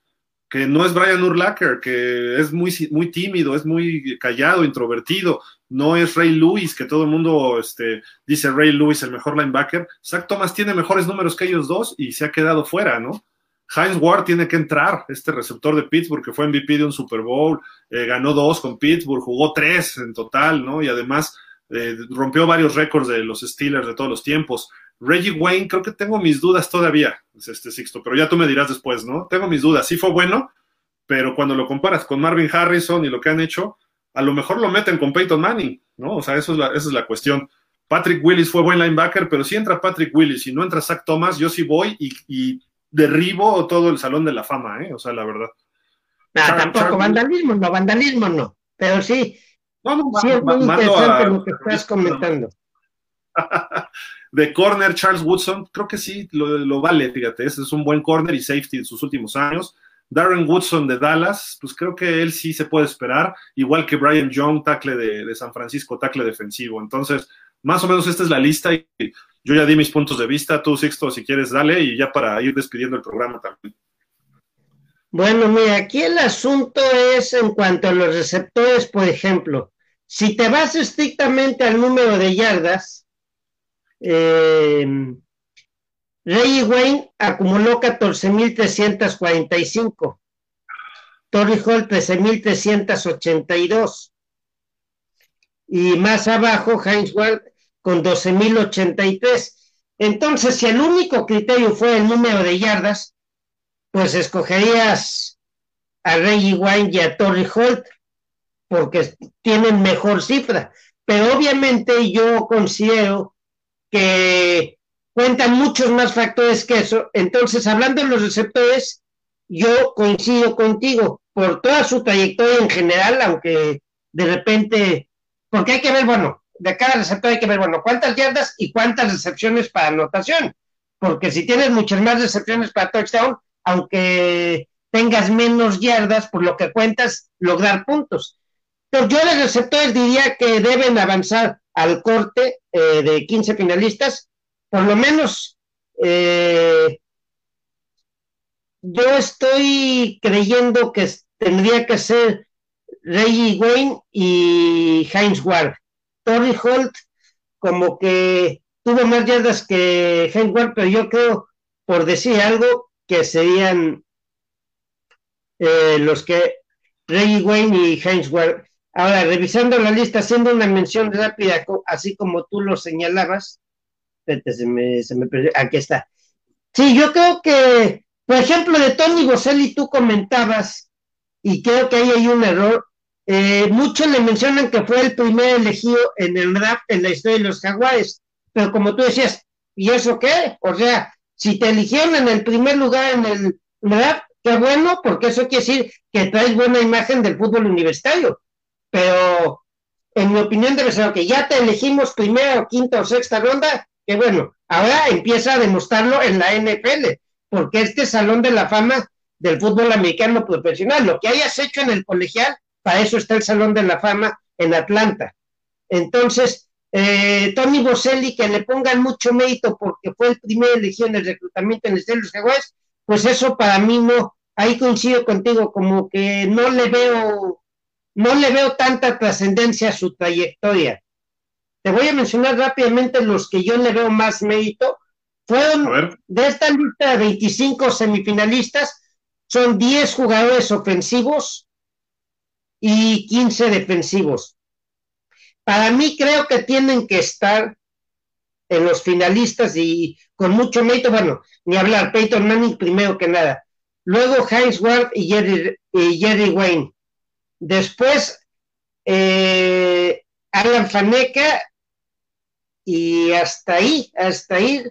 que no es Brian Urlacher, que es muy, muy tímido, es muy callado, introvertido, no es Ray Lewis, que todo el mundo este, dice Ray Lewis el mejor linebacker. Zach Thomas tiene mejores números que ellos dos y se ha quedado fuera, ¿no? Heinz Ward tiene que entrar, este receptor de Pittsburgh que fue MVP de un Super Bowl, eh, ganó dos con Pittsburgh, jugó tres en total, ¿no? Y además eh, rompió varios récords de los Steelers de todos los tiempos. Reggie Wayne, creo que tengo mis dudas todavía, este Sixto, pero ya tú me dirás después, ¿no? Tengo mis dudas, sí fue bueno, pero cuando lo comparas con Marvin Harrison y lo que han hecho, a lo mejor lo meten con Peyton Manning, ¿no? O sea, eso es la, esa es la cuestión. Patrick Willis fue buen linebacker, pero si entra Patrick Willis y no entra Zach Thomas, yo sí voy y, derribo todo el salón de la fama, ¿eh? O sea, la verdad. No, tampoco vandalismo, no, vandalismo no, pero sí. No, no, sí es muy interesante lo que estás comentando. De corner, Charles Woodson, creo que sí, lo, vale, fíjate, ese es un buen corner y safety en sus últimos años. Darren Woodson de Dallas, pues creo que él sí se puede esperar, igual que Brian Young, tackle de, San Francisco, tackle defensivo. Entonces, más o menos esta es la lista y yo ya di mis puntos de vista. Tú, Sixto, si quieres, dale y ya para ir despidiendo el programa también. Bueno, mira, aquí el asunto es en cuanto a los receptores, por ejemplo, si te vas estrictamente al número de yardas, eh, Ray Wayne acumuló 14.345. Torrey Hall 13.382. Y más abajo, Heinz Ward con 12.083. Entonces, si el único criterio fue el número de yardas, pues escogerías a Reggie Wayne y a Torrey Holt, porque tienen mejor cifra. Pero obviamente yo considero que cuentan muchos más factores que eso. Entonces, hablando de los receptores, yo coincido contigo por toda su trayectoria en general, aunque de repente, porque hay que ver, bueno, de cada receptor hay que ver, bueno, cuántas yardas y cuántas recepciones para anotación, porque si tienes muchas más recepciones para touchdown, aunque tengas menos yardas, por lo que cuentas, lograr puntos. Pero yo de receptores diría que deben avanzar al corte eh, de 15 finalistas, por lo menos eh, yo estoy creyendo que tendría que ser Reggie Wayne y Heinz Ward. Torrey Holt como que tuvo más yardas que Heinz Ward, pero yo creo, por decir algo, que serían eh, los que Reggie Wayne y Heinz Ward. Ahora, revisando la lista, haciendo una mención rápida, así como tú lo señalabas, se me, se me perdió, aquí está. Sí, yo creo que, por ejemplo, de Tony Boselli tú comentabas, y creo que ahí hay un error, eh, muchos le mencionan que fue el primer elegido en el draft en la historia de los jaguares, pero como tú decías, ¿y eso qué? O sea, si te eligieron en el primer lugar en el draft, qué bueno, porque eso quiere decir que traes buena imagen del fútbol universitario pero en mi opinión debe ser que ya te elegimos primera o quinta o sexta ronda, que bueno, ahora empieza a demostrarlo en la NFL, porque este Salón de la Fama del fútbol americano profesional, lo que hayas hecho en el colegial, para eso está el Salón de la Fama en Atlanta. Entonces, eh, Tony Boselli, que le pongan mucho mérito porque fue el primer elegido en el reclutamiento en el los Jaguares, pues eso para mí no, ahí coincido contigo, como que no le veo no le veo tanta trascendencia a su trayectoria. Te voy a mencionar rápidamente los que yo le veo más mérito. Fueron de esta lista de 25 semifinalistas, son 10 jugadores ofensivos y 15 defensivos. Para mí creo que tienen que estar en los finalistas y con mucho mérito, bueno, ni hablar, Peyton Manning primero que nada. Luego Heinz Ward y Jerry, y Jerry Wayne. Después eh, Alan Faneca y hasta ahí, hasta ahí.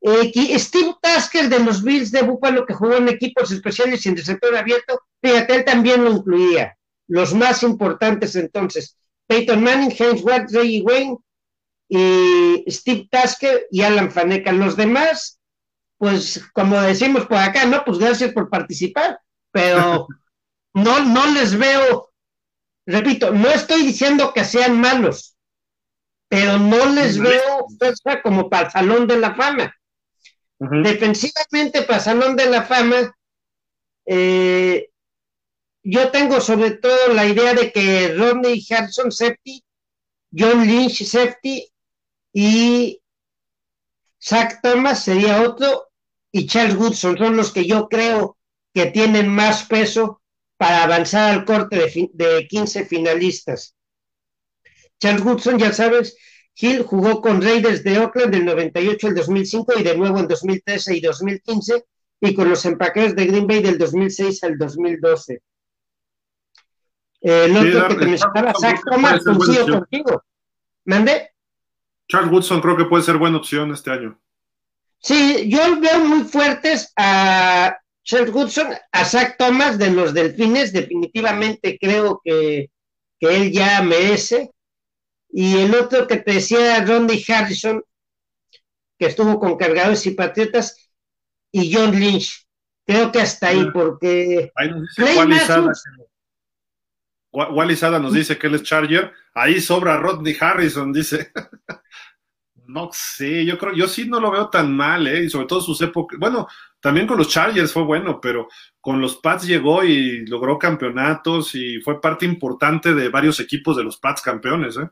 Eh, Steve Tasker de los Bills de Buffalo que jugó en equipos especiales y en el sector abierto, fíjate, él también lo incluía. Los más importantes entonces, Peyton Manning, James Watt, Ray Wayne y Steve Tasker y Alan Faneca. Los demás, pues como decimos por acá, no, pues gracias por participar, pero no, no les veo, repito, no estoy diciendo que sean malos, pero no les veo fuerza como para el Salón de la Fama. Defensivamente para el Salón de la Fama, eh, yo tengo sobre todo la idea de que Rodney Harrison safety, John Lynch safety y Zach Thomas sería otro y Charles Woodson. Son los que yo creo que tienen más peso para avanzar al corte de, de 15 finalistas. Charles Woodson, ya sabes, Hill jugó con Raiders de Oakland del 98 al 2005 y de nuevo en 2013 y 2015 y con los empaques de Green Bay del 2006 al 2012. el otro que te mencionaba, Zach Thomas, coincido contigo. ¿Mande? Charles Woodson creo que puede ser buena opción este año. Sí, yo veo muy fuertes a Charles Woodson, a Zach Thomas de los Delfines, definitivamente creo que, que él ya merece. Y el otro que te decía, Ronnie Harrison, que estuvo con Cargadores y Patriotas, y John Lynch. Creo que hasta ahí, porque. Ahí nos dice Wally Sada, Wally Sada nos dice que él es Charger. Ahí sobra Rodney Harrison, dice. no sé, yo creo, yo sí no lo veo tan mal, ¿eh? Y sobre todo sus épocas. Bueno, también con los Chargers fue bueno, pero con los Pats llegó y logró campeonatos y fue parte importante de varios equipos de los Pats campeones, ¿eh?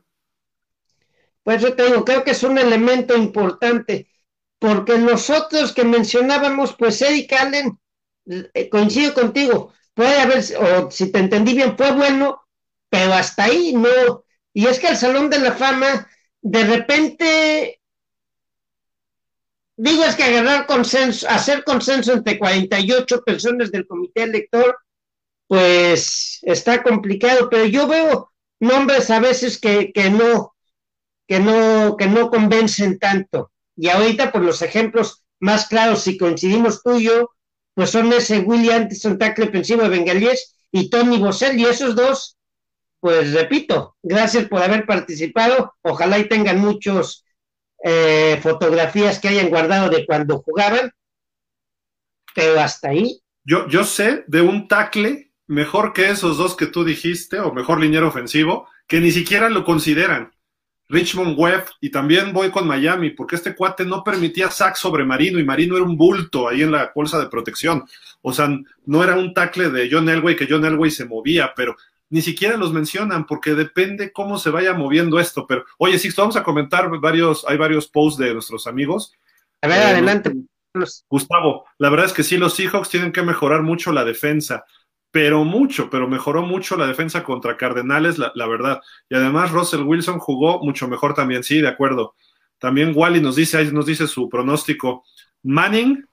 Pues yo te digo, creo que es un elemento importante, porque nosotros que mencionábamos, pues Eric Allen, eh, coincido contigo, puede haber, o si te entendí bien, fue bueno, pero hasta ahí no. Y es que el Salón de la Fama, de repente, digo, es que agarrar consenso, hacer consenso entre 48 personas del comité elector, pues está complicado, pero yo veo nombres a veces que, que no, que no, que no convencen tanto. Y ahorita, pues los ejemplos más claros, si coincidimos tú y yo, pues son ese William Anderson, tackle ofensivo de Bengalíes, y Tony Bossell, y esos dos, pues repito, gracias por haber participado, ojalá y tengan muchos eh, fotografías que hayan guardado de cuando jugaban, pero hasta ahí. Yo, yo sé de un tackle mejor que esos dos que tú dijiste, o mejor liniero ofensivo, que ni siquiera lo consideran. Richmond Webb y también voy con Miami, porque este cuate no permitía sack sobre Marino y Marino era un bulto ahí en la bolsa de protección. O sea, no era un tackle de John Elway que John Elway se movía, pero ni siquiera los mencionan porque depende cómo se vaya moviendo esto. Pero, oye, Sixto, vamos a comentar varios, hay varios posts de nuestros amigos. A ver, eh, adelante. Gustavo, la verdad es que sí, los Seahawks tienen que mejorar mucho la defensa pero mucho, pero mejoró mucho la defensa contra Cardenales, la, verdad. Y además Russell Wilson jugó mucho mejor también, sí, de acuerdo. También Wally nos dice, ahí nos dice su pronóstico. Manning,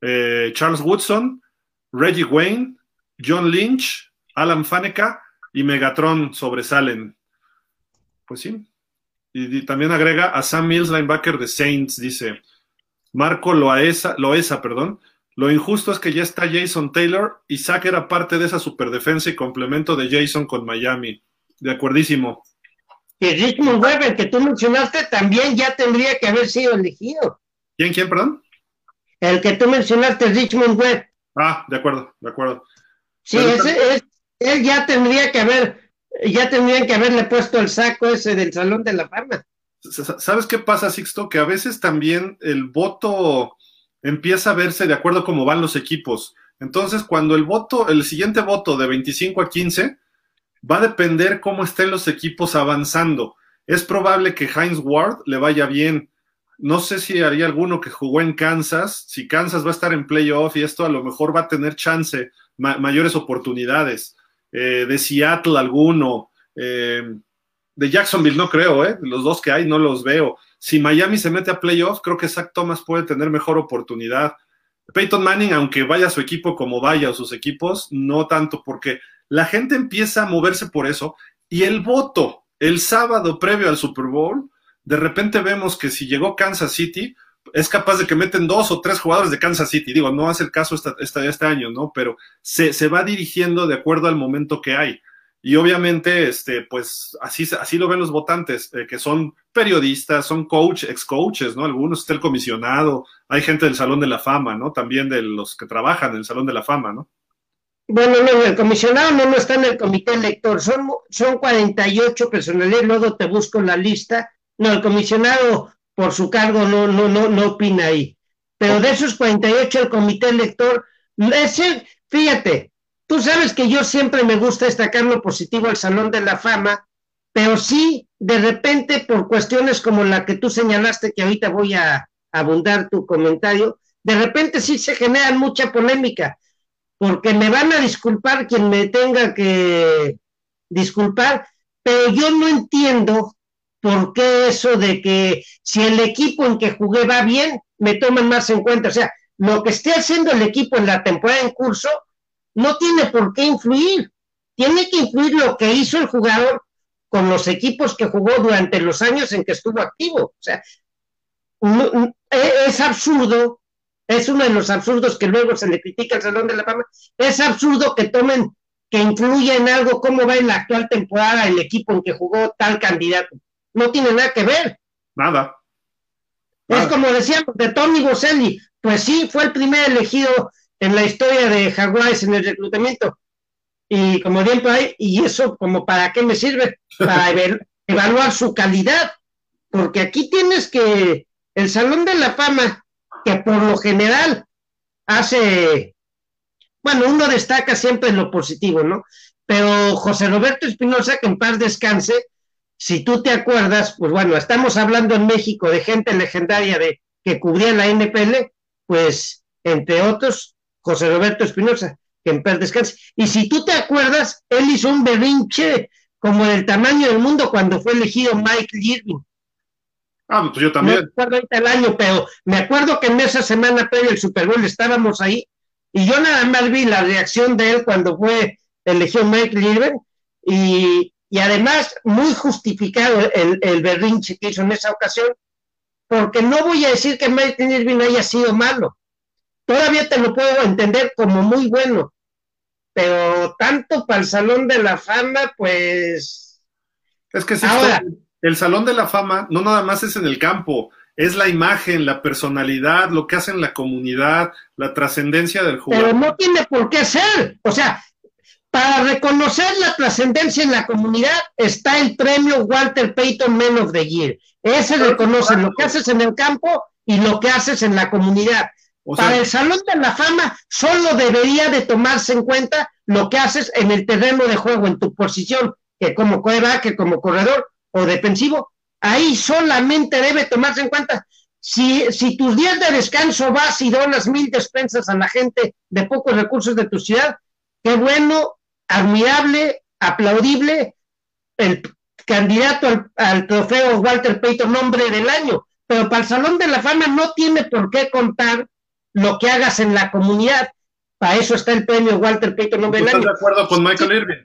eh, Charles Woodson, Reggie Wayne, John Lynch, Alan Faneca y Megatron sobresalen. Pues sí. Y, y, también agrega a Sam Mills, linebacker de Saints, dice. Marco Loaesa, Loesa, perdón, lo injusto es que ya está Jason Taylor y Zach era parte de esa superdefensa y complemento de Jason con Miami. De acuerdísimo. Y Richmond Webb, que tú mencionaste, también ya tendría que haber sido elegido. ¿Quién, quién, perdón? El que tú mencionaste, Richmond Webb. Ah, de acuerdo, de acuerdo. Sí, ese, es, él ya tendría que haber, ya tendrían que haberle puesto el saco ese del Salón de la Fama. ¿Sabes qué pasa, Sixto? Que a veces también el voto empieza a verse de acuerdo a cómo van los equipos. Entonces, cuando el voto, el siguiente voto de 25 a 15, va a depender cómo estén los equipos avanzando. Es probable que Heinz Ward le vaya bien. No sé si haría alguno que jugó en Kansas. Si Kansas va a estar en playoff y esto a lo mejor va a tener chance, mayores oportunidades. Eh, de Seattle alguno. Eh, de Jacksonville no creo, ¿eh? Los dos que hay no los veo. Si Miami se mete a playoff, creo que Zach Thomas puede tener mejor oportunidad. Peyton Manning, aunque vaya su equipo como vaya o sus equipos, no tanto, porque la gente empieza a moverse por eso. Y el voto, el sábado previo al Super Bowl, de repente vemos que si llegó Kansas City, es capaz de que meten dos o tres jugadores de Kansas City. Digo, no hace el caso este año, ¿no? Pero se, se, va dirigiendo de acuerdo al momento que hay. Y obviamente, este, pues así, así lo ven los votantes, eh, que son periodistas, son coach, ex coaches, ¿no? Algunos está el comisionado, hay gente del Salón de la Fama, ¿no? También de los que trabajan en el Salón de la Fama, ¿no? Bueno, no, el comisionado no, no está en el comité elector, son, son 48 personalidades, luego te busco la lista. No, el comisionado por su cargo no, no, no, no opina ahí. Pero de esos 48 el comité elector, ese, fíjate, Tú sabes que yo siempre me gusta destacar lo positivo al Salón de la Fama, pero sí, de repente, por cuestiones como la que tú señalaste, que ahorita voy a abundar tu comentario, de repente sí se genera mucha polémica, porque me van a disculpar quien me tenga que disculpar, pero yo no entiendo por qué eso de que si el equipo en que jugué va bien, me toman más en cuenta. O sea, lo que esté haciendo el equipo en la temporada en curso no tiene por qué influir. Tiene que influir lo que hizo el jugador con los equipos que jugó durante los años en que estuvo activo. O sea, e, es absurdo, es uno de los absurdos que luego se le critica al Salón de la Fama, es absurdo que tomen, que influya en algo cómo va en la actual temporada el equipo en que jugó tal candidato. No tiene nada que ver. Nada. Es como decíamos de Tony Boselli, pues sí, fue el primer elegido en la historia de Jaguares en el reclutamiento. Y como tiempo hay, y eso como para qué me sirve, para evaluar su calidad, porque aquí tienes que el Salón de la Fama, que por lo general hace, bueno, uno destaca siempre en lo positivo, ¿no? Pero José Roberto Espinosa, que en paz descanse, si tú te acuerdas, pues bueno, estamos hablando en México de gente legendaria de que cubría la NPL, pues entre otros, José Roberto Espinosa, que en paz descanse. Y si tú te acuerdas, él hizo un berrinche como del tamaño del mundo cuando fue elegido Mike Irving. Ah, pues yo también. No recuerdo ahorita el año, pero me acuerdo que en esa semana previa al Super Bowl estábamos ahí y yo nada más vi la reacción de él cuando fue elegido Mike Irving y, y además muy justificado el, el berrinche que hizo en esa ocasión, porque no voy a decir que Mike Irving haya sido malo, todavía te lo puedo entender como muy bueno, pero tanto para el Salón de la Fama, pues... Es que si Ahora, el Salón de la Fama no nada más es en el campo, es la imagen, la personalidad, lo que hace en la comunidad, la trascendencia del jugador. Pero no tiene por qué ser, o sea, para reconocer la trascendencia en la comunidad está el premio Walter Payton Men of the Year. Ese reconoce lo que haces en el campo y lo que haces en la comunidad. Para el Salón de la Fama solo debería de tomarse en cuenta lo que haces en el terreno de juego, en tu posición, que como que como corredor o defensivo, ahí solamente debe tomarse en cuenta. Si, si tus días de descanso vas y donas mil despensas a la gente de pocos recursos de tu ciudad, qué bueno, admirable, aplaudible, el candidato al, al trofeo Walter Payton, nombre del año. Pero para el Salón de la Fama no tiene por qué contar lo que hagas en la comunidad. Para eso está el premio Walter Payton Nobel. ¿Estás de acuerdo con Michael Irving?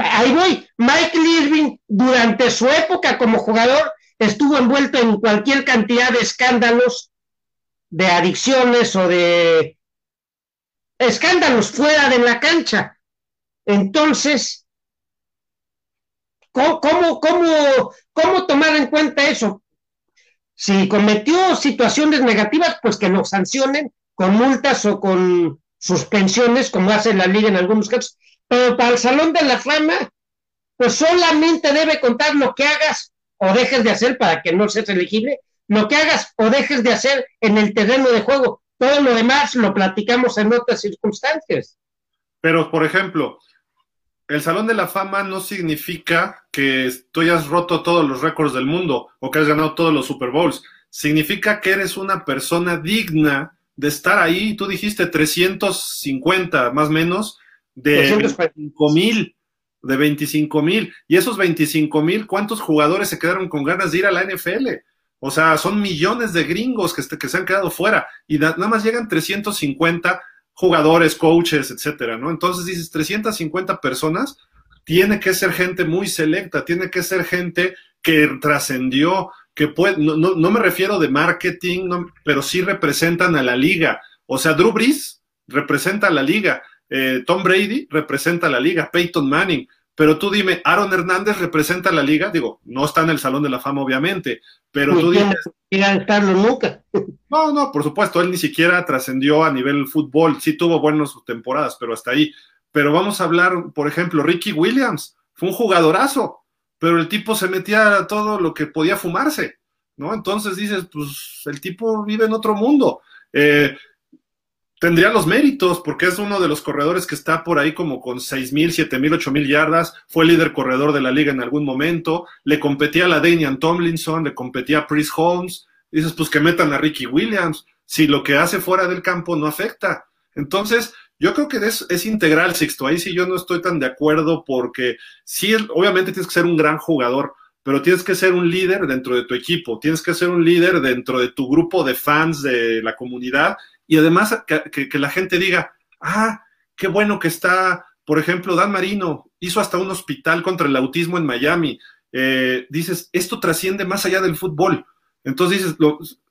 Ahí voy. Michael Irving, durante su época como jugador, estuvo envuelto en cualquier cantidad de escándalos, de adicciones o de escándalos fuera de la cancha. Entonces, ¿cómo, cómo, cómo, tomar en cuenta eso? Si cometió situaciones negativas, pues que lo sancionen con multas o con suspensiones, como hace la liga en algunos casos. Pero para el Salón de la Fama, pues solamente debe contar lo que hagas o dejes de hacer para que no seas elegible, lo que hagas o dejes de hacer en el terreno de juego. Todo lo demás lo platicamos en otras circunstancias. Pero, por ejemplo, el Salón de la Fama no significa que tú hayas roto todos los récords del mundo o que has ganado todos los Super Bowls. Significa que eres una persona digna de estar ahí. Tú dijiste 350 más o menos de 5 mil. de 25 mil. Y esos 25 mil, ¿cuántos jugadores se quedaron con ganas de ir a la NFL? O sea, son millones de gringos que, que se han quedado fuera y nada más llegan 350 jugadores, coaches, etcétera, ¿no? Entonces dices, 350 personas, tiene que ser gente muy selecta, tiene que ser gente que trascendió, que puede, no, no, me refiero de marketing, pero sí representan a la liga. O sea, Drew Brees representa a la liga, eh, Tom Brady representa a la liga, Peyton Manning, pero tú dime, Aaron Hernández representa a la liga, digo, no está en el Salón de la Fama, obviamente, pero tú dices. estarlo nunca. No, no, por supuesto, él ni siquiera trascendió a nivel fútbol, sí tuvo buenas temporadas, pero hasta ahí. Pero vamos a hablar, por ejemplo, Ricky Williams, fue un jugadorazo, pero el tipo se metía a todo lo que podía fumarse, ¿no? Entonces dices, pues el tipo vive en otro mundo. Eh, tendría los méritos, porque es uno de los corredores que está por ahí como con seis mil, siete mil, ocho mil yardas, fue líder corredor de la liga en algún momento, le competía a la Danian Tomlinson, le competía a Chris Holmes, dices, pues que metan a Ricky Williams, si lo que hace fuera del campo no afecta. Entonces, yo creo que es, es integral, Sixto, ahí sí yo no estoy tan de acuerdo porque sí, obviamente tienes que ser un gran jugador, pero tienes que ser un líder dentro de tu equipo, tienes que ser un líder dentro de tu grupo de fans de la comunidad y además que, la gente diga, ah, qué bueno que está, por ejemplo, Dan Marino hizo hasta un hospital contra el autismo en Miami. Eh, dices, esto trasciende más allá del fútbol. Entonces dices,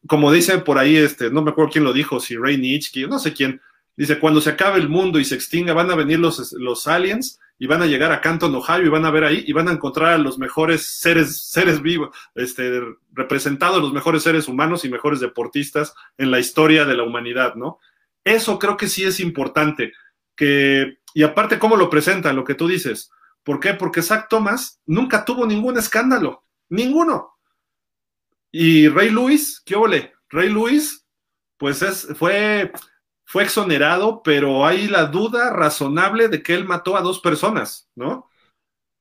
como dice por ahí, este, no me acuerdo quién lo dijo, si Ray Nietzsche, no sé quién, dice, cuando se acabe el mundo y se extinga, van a venir los, los aliens y van a llegar a Canton, Ohio, y van a ver ahí y van a encontrar a los mejores seres, seres vivos, este, representados, los mejores seres humanos y mejores deportistas en la historia de la humanidad, ¿no? Eso creo que sí es importante. Que, y aparte, ¿cómo lo presentan? Lo que tú dices. ¿Por qué? Porque Zach Thomas nunca tuvo ningún escándalo. Ninguno. Y Ray Lewis, ¿qué ole? Ray Lewis, pues es, fue fue exonerado, pero hay la duda razonable de que él mató a dos personas, ¿no?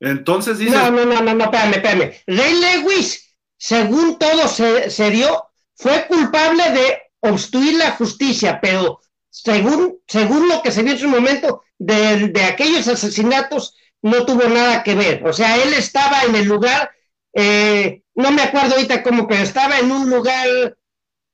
Entonces dice. No, no, no, no, no, espérame, espérame. Ray Lewis, según todo se, dio, fue culpable de obstruir la justicia, pero según, según lo que se vio en su momento, de, de aquellos asesinatos no tuvo nada que ver. O sea, él estaba en el lugar, eh, no me acuerdo ahorita cómo, pero estaba en un lugar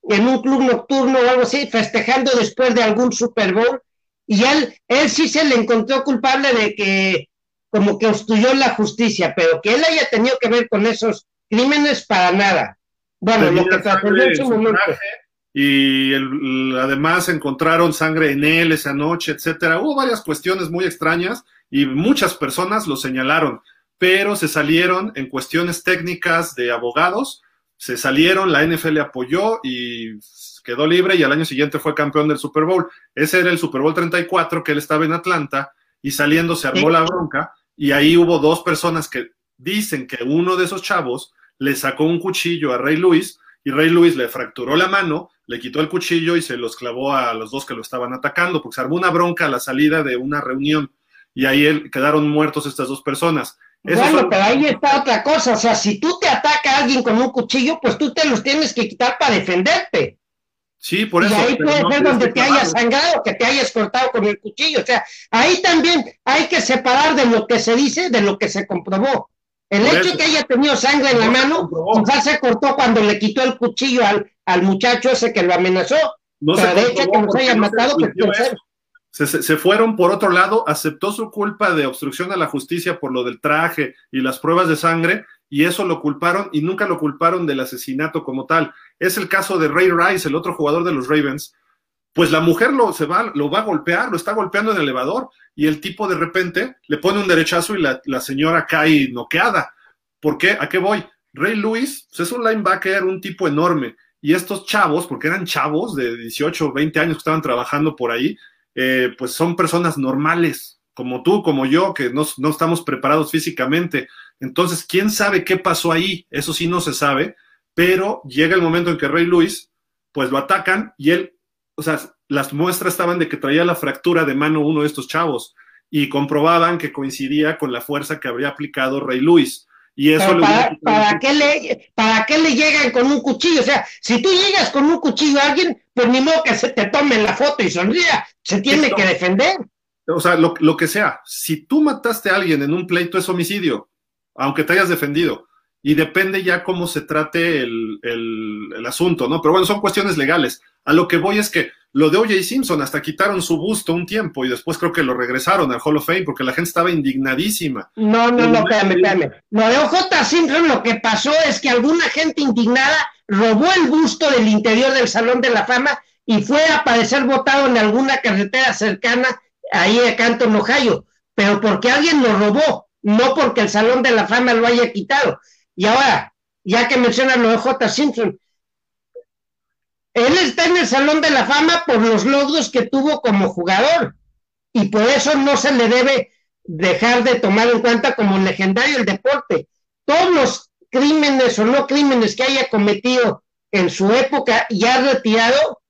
en un club nocturno o algo así, festejando después de algún Super Bowl, y él, él sí se le encontró culpable de que como que obstruyó la justicia, pero que él haya tenido que ver con esos crímenes para nada. Bueno, lo que trascendió en su momento. Y además encontraron sangre en él esa noche, etcétera. Hubo varias cuestiones muy extrañas y muchas personas lo señalaron, pero se salieron en cuestiones técnicas de abogados se salieron, la NFL apoyó y quedó libre y al año siguiente fue campeón del Super Bowl. Ese era el Super Bowl 34, que él estaba en Atlanta y saliendo se armó la bronca y ahí hubo dos personas que dicen que uno de esos chavos le sacó un cuchillo a Ray Lewis y Ray Lewis le fracturó la mano, le quitó el cuchillo y se los clavó a los dos que lo estaban atacando, porque se armó una bronca a la salida de una reunión y ahí quedaron muertos estas dos personas bueno, pero ahí está otra cosa. O sea, si tú te ataca a alguien con un cuchillo, pues tú te los tienes que quitar para defenderte. Sí, por eso. Y ahí puede ser donde te hayas sangrado, que te hayas cortado con el cuchillo. O sea, ahí también hay que separar de lo que se dice de lo que se comprobó. El hecho de que haya tenido sangre en la mano, quizás se cortó cuando le quitó el cuchillo al, al muchacho ese que lo amenazó. No pero de hecho que nos haya matado, pues, se, fueron por otro lado, aceptó su culpa de obstrucción a la justicia por lo del traje y las pruebas de sangre, y eso lo culparon y nunca lo culparon del asesinato como tal. Es el caso de Ray Rice, el otro jugador de los Ravens. Pues la mujer lo, se va, lo va a golpear, lo está golpeando en el elevador, y el tipo de repente le pone un derechazo y la, la señora cae noqueada. ¿Por qué? ¿A qué voy? Ray Lewis pues, es un linebacker, un tipo enorme, y estos chavos, porque eran chavos de 18 o 20 años que estaban trabajando por ahí, eh, pues son personas normales, como tú, como yo, que no, no, estamos preparados físicamente. Entonces, ¿quién sabe qué pasó ahí? Eso sí no se sabe, pero llega el momento en que Rey Luis, pues lo atacan y él, o sea, las muestras estaban de que traía la fractura de mano uno de estos chavos y comprobaban que coincidía con la fuerza que habría aplicado Rey Luis. Y eso para, para, qué le, ¿Para qué le llegan con un cuchillo? O sea, si tú llegas con un cuchillo a alguien, pues ni modo que se te tome la foto y sonría, se tiene que defender. o sea, lo, lo, que sea, si tú mataste a alguien en un pleito es homicidio, aunque te hayas defendido. Y depende ya cómo se trate el, el, el asunto, ¿no? Pero bueno, son cuestiones legales. A lo que voy es que lo de O.J. Simpson, hasta quitaron su busto un tiempo y después creo que lo regresaron al Hall of Fame porque la gente estaba indignadísima. No, no, no, espérame, espérame. Lo de O.J. Simpson lo que pasó es que alguna gente indignada robó el busto del interior del Salón de la Fama y fue a parecer votado en alguna carretera cercana ahí a Canton, Ohio, pero porque alguien lo robó, no porque el Salón de la Fama lo haya quitado. Y ahora, ya que mencionas lo de J. Simpson, él está en el Salón de la Fama por los logros que tuvo como jugador y por eso no se le debe dejar de tomar en cuenta como legendario el deporte. Todos los crímenes o no crímenes que haya cometido en su época y ha retirado,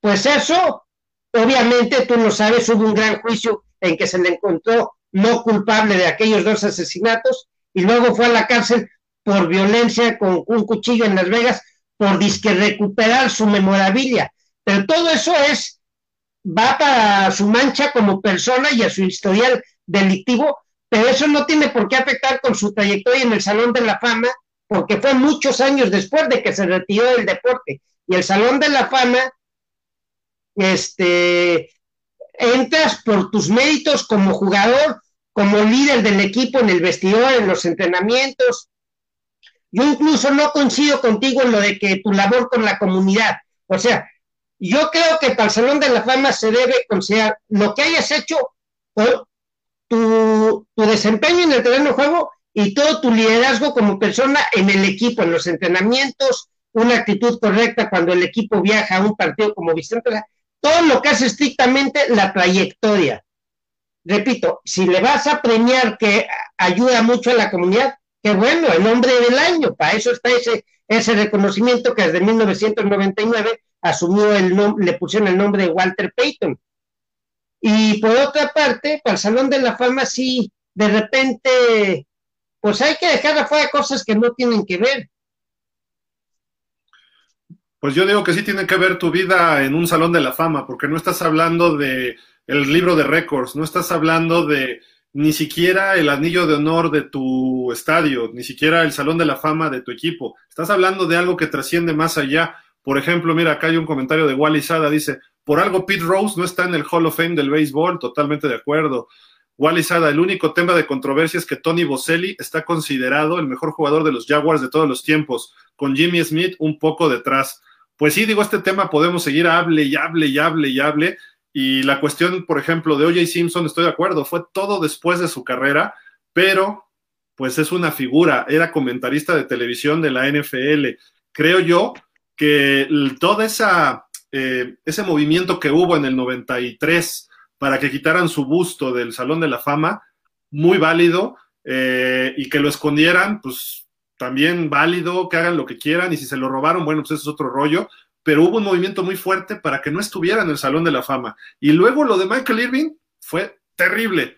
pues eso, obviamente tú lo sabes, hubo un gran juicio en que se le encontró no culpable de aquellos dos asesinatos y luego fue a la cárcel por violencia con un cuchillo en Las Vegas, por disque recuperar su memorabilia. Pero todo eso es, va para su mancha como persona y a su historial delictivo, pero eso no tiene por qué afectar con su trayectoria en el Salón de la Fama, porque fue muchos años después de que se retiró del deporte. Y el Salón de la Fama, este, entras por tus méritos como jugador, como líder del equipo en el vestidor, en los entrenamientos, yo incluso no coincido contigo en lo de que tu labor con la comunidad. O sea, yo creo que para el Salón de la Fama se debe considerar lo que hayas hecho, tu, tu desempeño en el terreno de juego y todo tu liderazgo como persona en el equipo, en los entrenamientos, una actitud correcta cuando el equipo viaja a un partido como Vicente, todo lo que hace estrictamente la trayectoria. Repito, si le vas a premiar que ayuda mucho a la comunidad, Qué bueno, el nombre del año, para eso está ese, ese reconocimiento que desde 1999 asumió el nombre, le pusieron el nombre de Walter Payton. Y por otra parte, para el Salón de la Fama sí, de repente, pues hay que dejar afuera cosas que no tienen que ver. Pues yo digo que sí tiene que ver tu vida en un Salón de la Fama, porque no estás hablando de el libro de récords, no estás hablando de ni siquiera el anillo de honor de tu estadio, ni siquiera el salón de la fama de tu equipo. Estás hablando de algo que trasciende más allá. Por ejemplo, mira, acá hay un comentario de Wally Sada, dice, por algo Pete Rose no está en el Hall of Fame del béisbol, totalmente de acuerdo. Wally Sada, el único tema de controversia es que Tony Boselli está considerado el mejor jugador de los Jaguars de todos los tiempos, con Jimmy Smith un poco detrás. Pues sí, digo, este tema podemos seguir hable y hable y hable y hable, y la cuestión, por ejemplo, de OJ Simpson, estoy de acuerdo, fue todo después de su carrera, pero pues es una figura, era comentarista de televisión de la NFL. Creo yo que todo esa, eh, ese movimiento que hubo en el 93 para que quitaran su busto del Salón de la Fama, muy válido, eh, y que lo escondieran, pues también válido, que hagan lo que quieran, y si se lo robaron, bueno, pues eso es otro rollo, pero hubo un movimiento muy fuerte para que no estuviera en el Salón de la Fama. Y luego lo de Michael Irving fue terrible.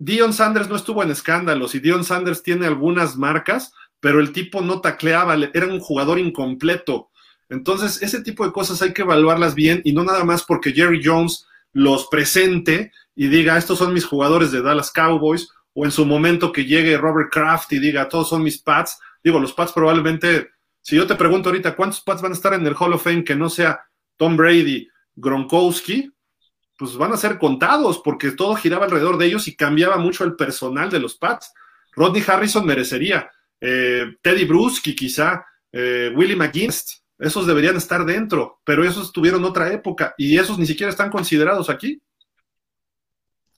Dion Sanders no estuvo en escándalos y Dion Sanders tiene algunas marcas, pero el tipo no tacleaba, era un jugador incompleto. Entonces, ese tipo de cosas hay que evaluarlas bien y no nada más porque Jerry Jones los presente y diga, estos son mis jugadores de Dallas Cowboys, o en su momento que llegue Robert Kraft y diga, todos son mis Pats. Digo, los Pats probablemente si yo te pregunto ahorita cuántos Pats van a estar en el Hall of Fame que no sea Tom Brady, Gronkowski, pues van a ser contados porque todo giraba alrededor de ellos y cambiaba mucho el personal de los Pats. Rodney Harrison merecería, eh, Teddy Bruschi quizá, eh, Willie McGinnis, esos deberían estar dentro, pero esos tuvieron otra época y esos ni siquiera están considerados aquí.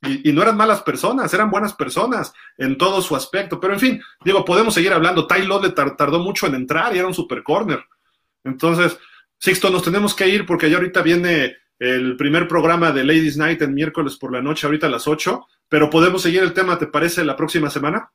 Y, no eran malas personas, eran buenas personas en todo su aspecto. Pero en fin, digo, podemos seguir hablando. Ty le tardó mucho en entrar y era un super corner. Entonces, Sixto, nos tenemos que ir porque ya ahorita viene el primer programa de Ladies Night en miércoles por la noche, ahorita a las 8. Pero podemos seguir el tema, ¿te parece, la próxima semana?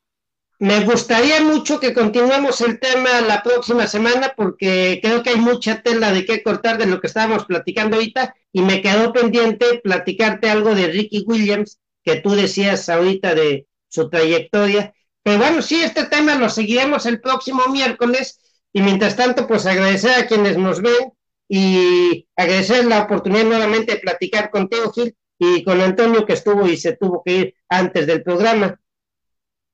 Me gustaría mucho que continuemos el tema la próxima semana porque creo que hay mucha tela de qué cortar de lo que estábamos platicando ahorita y me quedó pendiente platicarte algo de Ricky Williams que tú decías ahorita de su trayectoria. Pero bueno, sí, este tema lo seguiremos el próximo miércoles y mientras tanto pues agradecer a quienes nos ven y agradecer la oportunidad nuevamente de platicar contigo Gil y con Antonio que estuvo y se tuvo que ir antes del programa.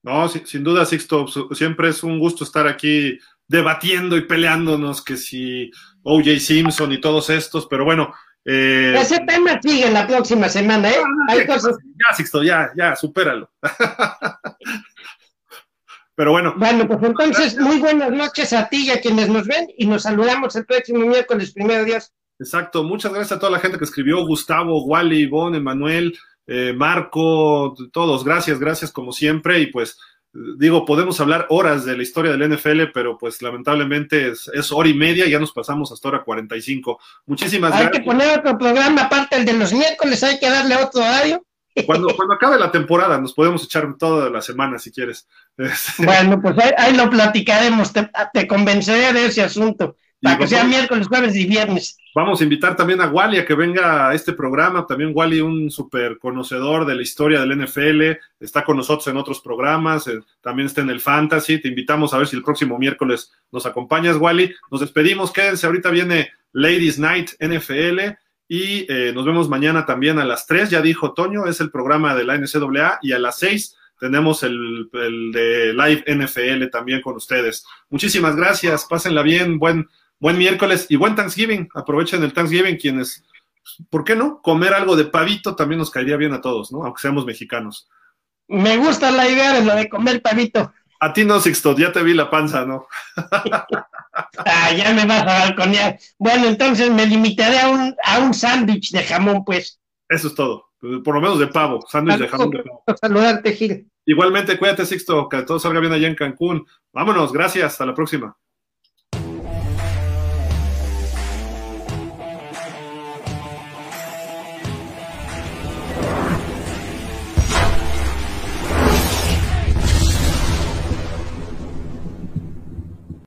No, sin, duda, Sixto, siempre es un gusto estar aquí debatiendo y peleándonos que si OJ Simpson y todos estos, pero bueno. Eh, Ese tema sigue la próxima semana, ¿eh? Hay cosas... Ya, Sixto, ya, ya, supéralo. pero bueno. Bueno, pues entonces, muy buenas noches a ti y a quienes nos ven y nos saludamos el próximo miércoles, primero Dios. Exacto, muchas gracias a toda la gente que escribió, Gustavo, Wally, Ivonne, Emanuel, eh, Marco, todos, gracias, gracias como siempre. Y pues digo, podemos hablar horas de la historia del NFL, pero pues lamentablemente es, hora y media, ya nos pasamos hasta hora 45. Muchísimas hay gracias. Hay que poner otro programa aparte el de los miércoles, hay que darle otro horario. Cuando, cuando acabe la temporada, nos podemos echar toda la semana si quieres. Bueno, pues ahí, lo platicaremos, te, te convenceré de ese asunto. Para que sea miércoles, jueves y viernes. Vamos a invitar también a Wally a que venga a este programa. También Wally, un súper conocedor de la historia del NFL, está con nosotros en otros programas, eh, también está en el Fantasy. Te invitamos a ver si el próximo miércoles nos acompañas, Wally. Nos despedimos, quédense. Ahorita viene Ladies Night NFL y eh, nos vemos mañana también a las 3. Ya dijo Toño, es el programa de la NCAA y a las 6 tenemos el, el de Live NFL también con ustedes. Muchísimas gracias, pásenla bien, buen buen miércoles y buen Thanksgiving. Aprovechen el Thanksgiving quienes, ¿por qué no? Comer algo de pavito también nos caería bien a todos, ¿no? Aunque seamos mexicanos. Me gusta la idea de lo de comer pavito. A ti no, Sixto, ya te vi la panza, ¿no? ah, ya me vas a balconear. Bueno, entonces me limitaré a un, a un sándwich de jamón, pues. Eso es todo. Por lo menos de pavo, sándwich de jamón de pavo. Saludarte, Gil. Igualmente, cuídate, Sixto, que todo salga bien allá en Cancún. Vámonos, gracias, hasta la próxima.